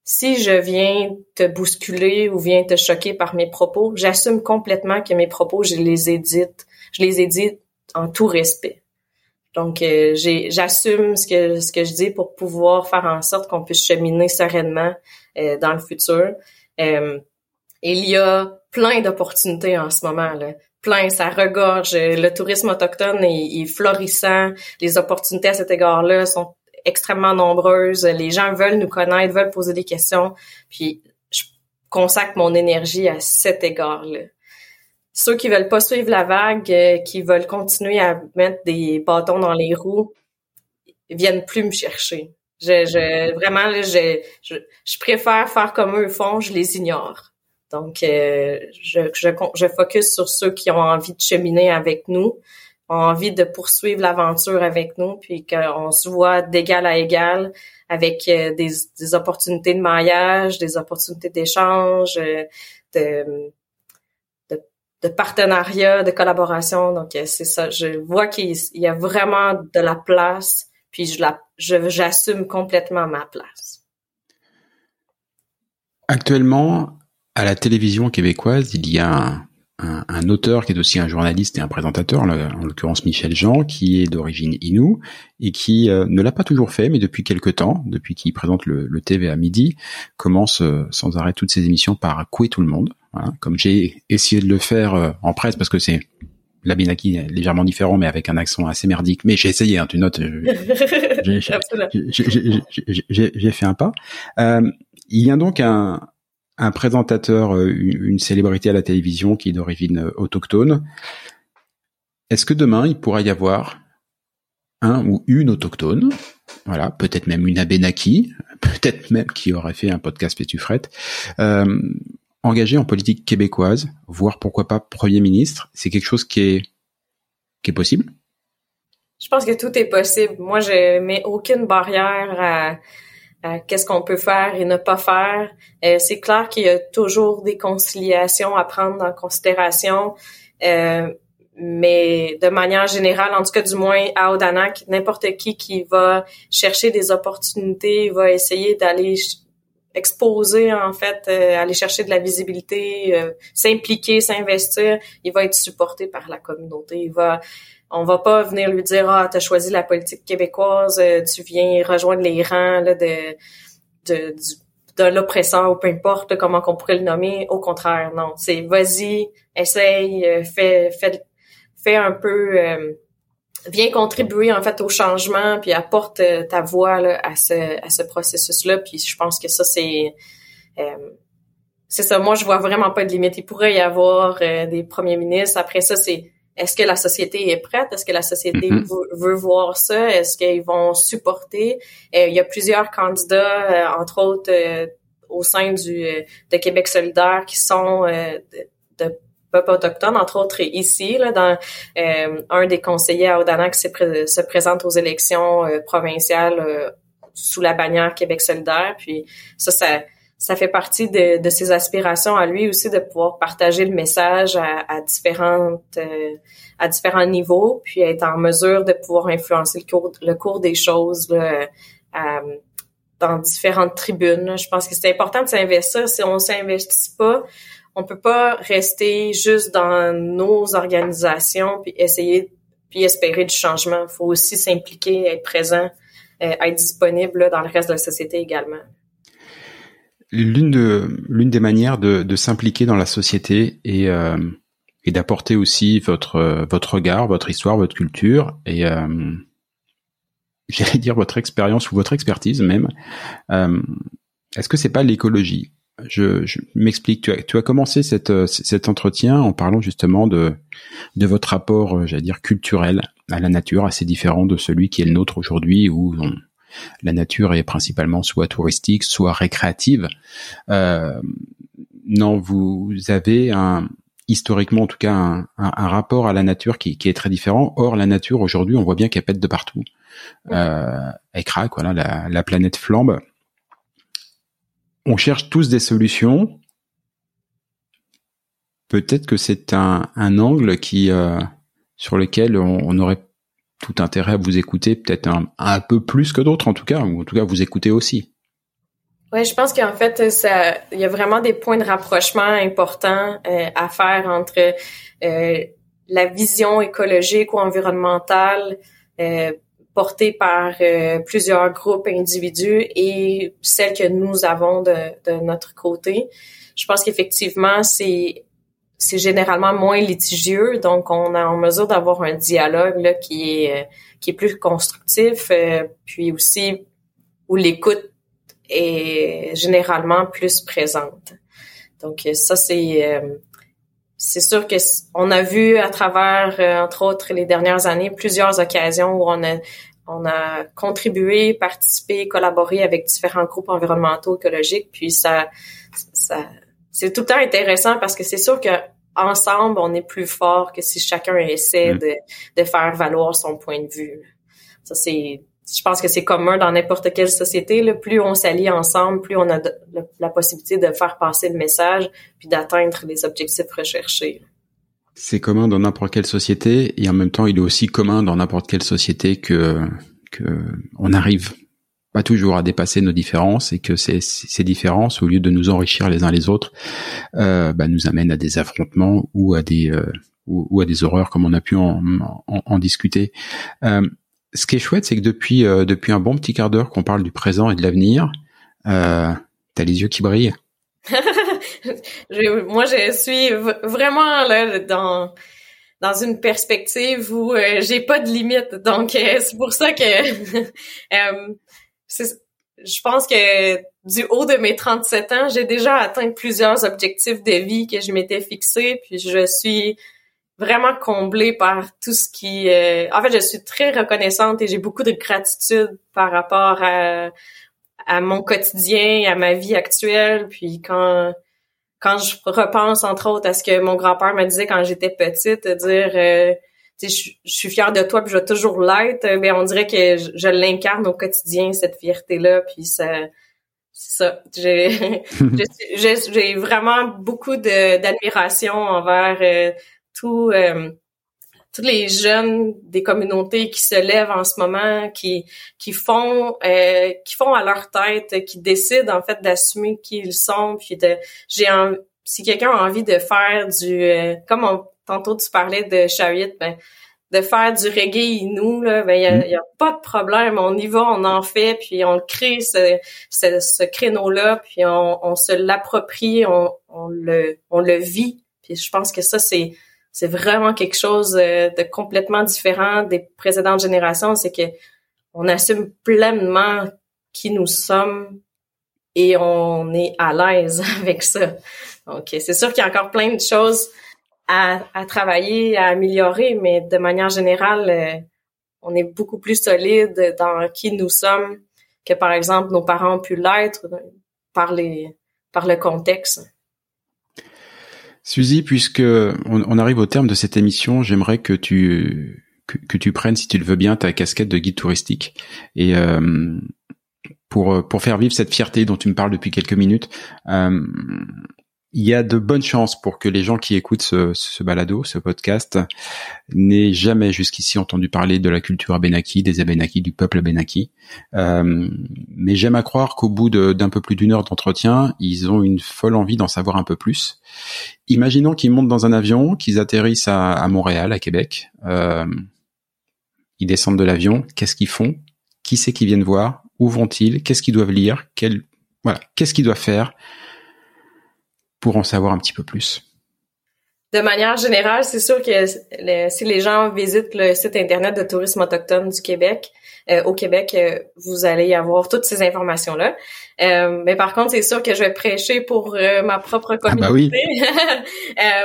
si je viens te bousculer ou viens te choquer par mes propos, j'assume complètement que mes propos, je les édite, je les édite en tout respect. Donc, euh, j'assume ce que ce que je dis pour pouvoir faire en sorte qu'on puisse cheminer sereinement euh, dans le futur. Euh, il y a plein d'opportunités en ce moment. Là. Plein, ça regorge. Le tourisme autochtone est, est florissant. Les opportunités à cet égard-là sont extrêmement nombreuses. Les gens veulent nous connaître, veulent poser des questions. Puis, je consacre mon énergie à cet égard-là ceux qui veulent pas suivre la vague, euh, qui veulent continuer à mettre des bâtons dans les roues, viennent plus me chercher. Je, je vraiment, je, je, préfère faire comme eux font, je les ignore. Donc, euh, je, je, je focus sur ceux qui ont envie de cheminer avec nous, ont envie de poursuivre l'aventure avec nous, puis qu'on se voit d'égal à égal avec euh, des, des opportunités de maillage, des opportunités d'échange, de de partenariat, de collaboration. Donc, euh, c'est ça. Je vois qu'il y a vraiment de la place, puis je la, j'assume complètement ma place. Actuellement, à la télévision québécoise, il y a un, un, auteur qui est aussi un journaliste et un présentateur, en l'occurrence Michel Jean, qui est d'origine Inou et qui euh, ne l'a pas toujours fait, mais depuis quelque temps, depuis qu'il présente le, le, TV à midi, commence euh, sans arrêt toutes ses émissions par couer tout le monde, hein, comme j'ai essayé de le faire euh, en presse parce que c'est la Binaki est légèrement différent, mais avec un accent assez merdique. Mais j'ai essayé, hein, tu notes. J'ai fait un pas. il y a donc un, un présentateur, euh, une célébrité à la télévision qui est d'origine euh, autochtone. Est-ce que demain, il pourra y avoir un ou une autochtone? Voilà, peut-être même une Abenaki, peut-être même qui aurait fait un podcast Pétufrette, euh, engagé en politique québécoise, voire pourquoi pas Premier ministre, c'est quelque chose qui est, qui est possible? Je pense que tout est possible. Moi, je mets aucune barrière à, qu'est-ce qu'on peut faire et ne pas faire. Euh, c'est clair qu'il y a toujours des conciliations à prendre en considération. Euh, mais de manière générale, en tout cas du moins à Odanak, n'importe qui qui va chercher des opportunités, va essayer d'aller exposer en fait, euh, aller chercher de la visibilité, euh, s'impliquer, s'investir, il va être supporté par la communauté. Il va, on va pas venir lui dire ah t'as choisi la politique québécoise, euh, tu viens rejoindre les rangs là, de de de l'oppresseur ou peu importe comment qu'on pourrait le nommer. Au contraire, non, c'est vas-y, essaye, fais fais fait un peu euh, vient contribuer en fait au changement puis apporte euh, ta voix là, à ce à ce processus là puis je pense que ça c'est euh, c'est ça. Moi je vois vraiment pas de limite. Il pourrait y avoir des premiers ministres. Après ça c'est est-ce que la société est prête? Est-ce que la société mm-hmm. veut, voir ça? Est-ce qu'ils vont supporter? Il y a plusieurs candidats entre autres au sein du de Québec solidaire qui sont de peuple autochtone, entre autres ici, là, dans euh, un des conseillers à Odanak qui se, présente aux élections euh, provinciales euh, sous la bannière Québec solidaire. Puis ça, ça, ça fait partie de, de, ses aspirations à lui aussi de pouvoir partager le message à, à différentes à différents niveaux, puis être en mesure de pouvoir influencer le cours, le cours des choses là, dans différentes tribunes. Je pense que c'est important de s'investir. Si on s'investit pas, on peut pas rester juste dans nos organisations puis essayer puis espérer du changement. Il faut aussi s'impliquer, être présent, euh, être disponible dans le reste de la société également. L'une de l'une des manières de, de s'impliquer dans la société et euh, et d'apporter aussi votre votre regard, votre histoire, votre culture et euh, j'allais dire votre expérience ou votre expertise même. Euh, est-ce que c'est pas l'écologie? Je, je m'explique. Tu as, tu as commencé cette, cet entretien en parlant justement de, de votre rapport, j'allais dire, culturel à la nature, assez différent de celui qui est le nôtre aujourd'hui, où la nature est principalement soit touristique, soit récréative. Euh, non, vous avez un, historiquement en tout cas un, un, rapport à la nature qui, qui, est très différent. Or, la nature aujourd'hui, on voit bien qu'elle pète de partout. Euh, elle craque, voilà, la, la planète flambe on cherche tous des solutions. Peut-être que c'est un, angle qui euh, sur lequel on, aurait tout intérêt à vous écouter, peut-être un, peu plus que d'autres en tout cas, ou en tout cas vous écouter aussi. Oui, je pense qu'en fait, ça, il y a vraiment des points de rapprochement importants euh, à faire entre euh, la vision écologique ou environnementale portée par euh, plusieurs groupes individus et celle que nous avons de, de notre côté. Je pense qu'effectivement, c'est c'est généralement moins litigieux, donc on est en mesure d'avoir un dialogue là, qui est euh, qui est plus constructif, euh, puis aussi où l'écoute est généralement plus présente. Donc ça c'est c'est sûr que on a vu à travers, euh, entre autres, les dernières années, plusieurs occasions où on a on a contribué, participé, collaboré avec différents groupes environnementaux écologiques. Puis ça, ça c'est tout le temps intéressant parce que c'est sûr que ensemble, on est plus fort que si chacun essaie mm. de, de faire valoir son point de vue. Ça, c'est je pense que c'est commun dans n'importe quelle société. Là. Plus on s'allie ensemble, plus on a la possibilité de faire passer le message puis d'atteindre les objectifs recherchés. C'est commun dans n'importe quelle société et en même temps, il est aussi commun dans n'importe quelle société que que on arrive pas toujours à dépasser nos différences et que ces, ces différences, au lieu de nous enrichir les uns les autres, euh, bah, nous amènent à des affrontements ou à des euh, ou, à des horreurs comme on a pu en, en, en discuter. Euh, ce qui est chouette, c'est que depuis euh, depuis un bon petit quart d'heure qu'on parle du présent et de l'avenir, euh, t'as les yeux qui brillent. moi, je suis vraiment là dans dans une perspective où euh, j'ai pas de limite. Donc euh, c'est pour ça que je pense que du haut de mes 37 ans, j'ai déjà atteint plusieurs objectifs de vie que je m'étais fixés, puis je suis vraiment comblée par tout ce qui... Euh, en fait, je suis très reconnaissante et j'ai beaucoup de gratitude par rapport à, à mon quotidien, à ma vie actuelle. Puis quand quand je repense entre autres à ce que mon grand-père me disait quand j'étais petite, dire euh, je, je suis fière de toi puis je vais toujours l'être, mais on dirait que je, je l'incarne au quotidien cette fierté là puis ça c'est ça. J'ai j'ai vraiment beaucoup d'admiration envers euh, tout euh, tous les jeunes des communautés qui se lèvent en ce moment, qui qui font euh, qui font à leur tête, qui décident en fait d'assumer qui ils sont, puis de j'ai si quelqu'un a envie de faire du euh, comme on, tantôt tu parlais de Chariot, ben de faire du reggae nous là ben y a, mm. y a, pas de problème. On y va on en fait puis on crée ce, ce, ce créneau là puis on, on se l'approprie on, on le on le vit. Puis je pense que ça c'est c'est vraiment quelque chose euh, de complètement différent des précédentes générations. C'est que on assume pleinement qui nous sommes et on est à l'aise avec ça. Donc c'est sûr qu'il y a encore plein de choses à, à, travailler, à améliorer, mais de manière générale, euh, on est beaucoup plus solide dans qui nous sommes que par exemple nos parents ont pu l'être par les par le contexte. Suzy, puisque on, arrive au terme de cette émission, j'aimerais que tu que, tu prennes, si tu le veux bien, ta casquette de guide touristique et euh, pour pour faire vivre cette fierté dont tu me parles depuis quelques minutes. Euh, il y a de bonnes chances pour que les gens qui écoutent ce, ce balado, ce podcast, n'aient jamais jusqu'ici entendu parler de la culture abénaki, des abénakis, du peuple abénaki. Euh, mais j'aime à croire qu'au bout d'un peu plus d'une heure d'entretien, ils ont une folle envie d'en savoir un peu plus. Imaginons qu'ils montent dans un avion, qu'ils atterrissent à, à, Montréal, à Québec. Euh, ils descendent de l'avion. Qu'est-ce qu'ils font? Qui c'est qu'ils viennent voir? Où vont-ils? Qu'est-ce qu'ils doivent lire? Quel, Voilà, qu'est-ce qu'ils doivent faire? Pour en savoir un petit peu plus? De manière générale, c'est sûr que si les gens visitent le site internet de tourisme autochtone du Québec, euh, au Québec, euh, vous allez avoir toutes ces informations-là. Euh, mais par contre, c'est sûr que je vais prêcher pour ma propre communauté. Ah bah oui.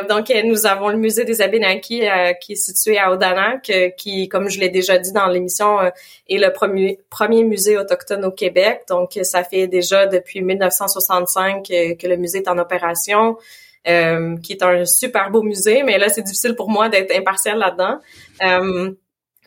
donc, nous avons le musée des Abénakis qui est situé à Odanak, qui, comme je l'ai déjà dit dans l'émission, est le premier, premier musée autochtone au Québec. Donc, ça fait déjà depuis 1965 que le musée est en opération. Euh, qui est un super beau musée, mais là, c'est difficile pour moi d'être impartial là-dedans.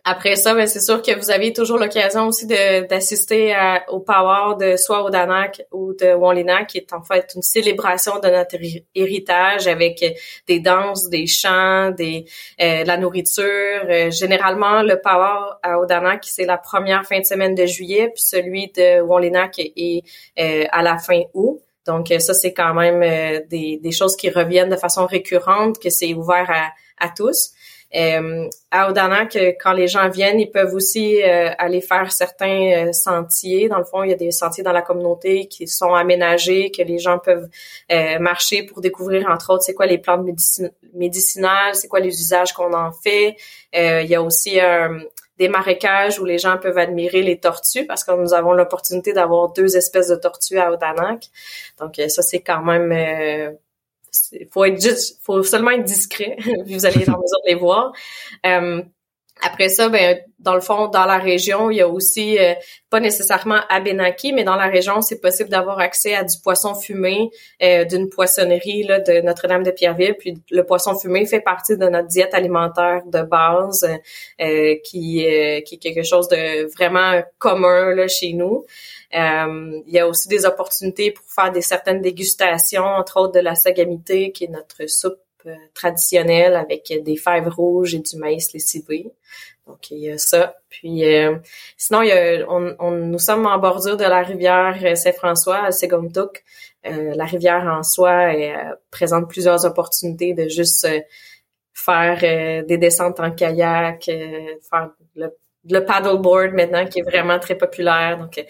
Euh, après ça, ben, c'est sûr que vous avez toujours l'occasion aussi d'assister au Power de soit Danak ou de Wonlina, qui est en fait une célébration de notre héritage avec des danses, des chants, des euh, la nourriture. généralement, le Power à Odanak, c'est la première fin de semaine de juillet, puis celui de Wonlinak est, est à la fin août. Donc euh, ça, c'est quand même euh, des, des, choses qui reviennent de façon récurrente, que c'est ouvert à, à tous. Euh, à Odanak, quand les gens viennent, ils peuvent aussi euh, aller faire certains sentiers. Dans le fond, il y a des sentiers dans la communauté qui sont aménagés, que les gens peuvent marcher pour découvrir, entre autres, c'est quoi les plantes médicinales, c'est quoi les usages qu'on en fait. il y a aussi des marécages où les gens peuvent admirer les tortues parce que nous avons l'opportunité d'avoir deux espèces de tortues à Odanak. Donc euh, ça c'est quand même euh, faut être juste faut seulement être discret vous allez être en mesure de les voir. Euh, après ça, ben dans le fond, dans la région, il y a aussi euh, pas nécessairement à mais dans la région, c'est possible d'avoir accès à du poisson fumé euh, d'une poissonnerie là, de Notre-Dame de Pierreville. Puis le poisson fumé fait partie de notre diète alimentaire de base, euh, qui, qui est quelque chose de vraiment commun là, chez nous. Il y a aussi des opportunités pour faire des certaines dégustations, entre autres de la sagamité, qui est notre soupe euh, traditionnel avec des fèves rouges et du maïs lessivé. Donc il y a ça. Puis euh, sinon, il y a, on, nous sommes en bordure de la rivière Saint-François à Segomtuk. Euh, la rivière en soi présente plusieurs opportunités de juste faire des descentes en kayak, faire le, le paddleboard maintenant qui est vraiment très populaire. Donc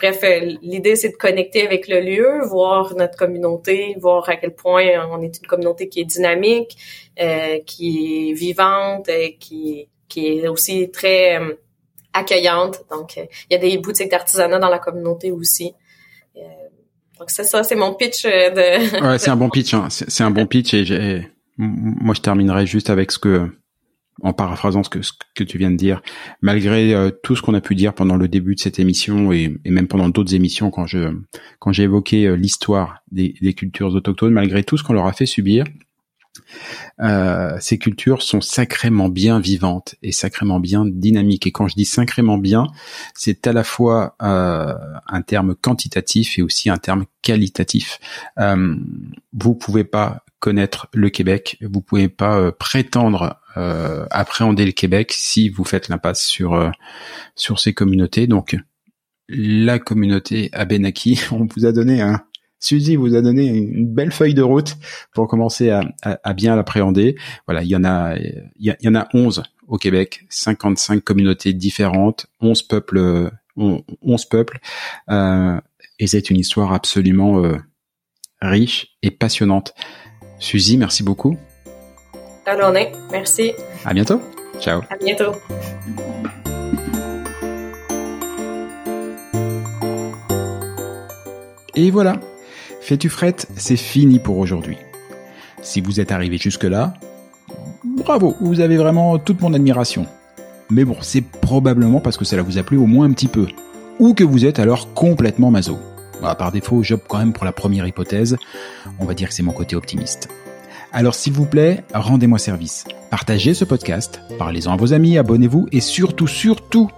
Bref, euh, l'idée, c'est de connecter avec le lieu, voir notre communauté, voir à quel point on est une communauté qui est dynamique, euh, qui est vivante, et qui, qui est aussi très euh, accueillante. Donc, il y a des boutiques d'artisanat dans la communauté aussi. donc, c'est ça, c'est mon pitch de... Ouais, c'est un bon pitch. Hein. C'est un bon pitch et j'ai moi, je terminerai juste avec ce que, en paraphrasant ce que, ce que tu viens de dire, malgré euh, tout ce qu'on a pu dire pendant le début de cette émission et, et même pendant d'autres émissions quand je quand j'ai évoqué euh, l'histoire des, des, cultures autochtones, malgré tout ce qu'on leur a fait subir, euh, ces cultures sont sacrément bien vivantes et sacrément bien dynamiques. Et quand je dis sacrément bien, c'est à la fois euh, un terme quantitatif et aussi un terme qualitatif. Vous pouvez pas connaître le Québec, vous pouvez pas prétendre euh, appréhender le Québec si vous faites l'impasse sur euh, sur ces communautés. Donc la communauté Abenaki, on vous a donné un Suzy vous a donné une belle feuille de route pour commencer à, à, bien l'appréhender. Voilà, il y en a, il y, en a 11 au Québec, 55 communautés différentes, 11 peuples, 11 peuples, euh, et c'est une histoire absolument riche et passionnante. Suzy, merci beaucoup. Bonne journée, merci. À bientôt. Ciao. À bientôt. Et voilà, Fais-tu frette, c'est fini pour aujourd'hui. Si vous êtes arrivé jusque-là, bravo, vous avez vraiment toute mon admiration. Mais bon, c'est probablement parce que cela vous a plu au moins un petit peu. Ou que vous êtes alors complètement maso. Bah, par défaut, j'opte quand même pour la première hypothèse. On va dire que c'est mon côté optimiste. Alors s'il vous plaît, rendez-moi service. Partagez ce podcast, parlez-en à vos amis, abonnez-vous et surtout, surtout,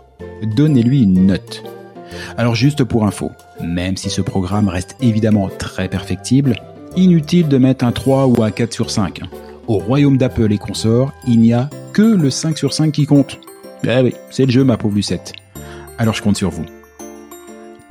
donnez-lui une note. Alors juste pour info, même si ce programme reste évidemment très perfectible, inutile de mettre un 3 ou un 4 sur 5. Au royaume d'Apple et consorts, il n'y a que le 5 sur 5 qui compte. Eh oui, c'est le jeu ma pauvre Lucette. Alors je compte sur vous.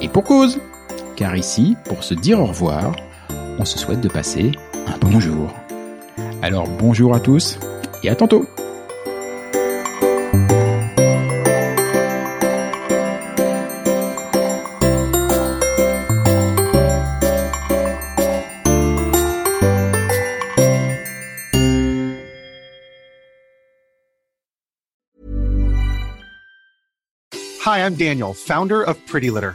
Et pour cause Car ici, pour se dire au revoir, on se souhaite de passer un bonjour. Alors bonjour à tous et à tantôt Hi, I'm Daniel, founder of Pretty Litter.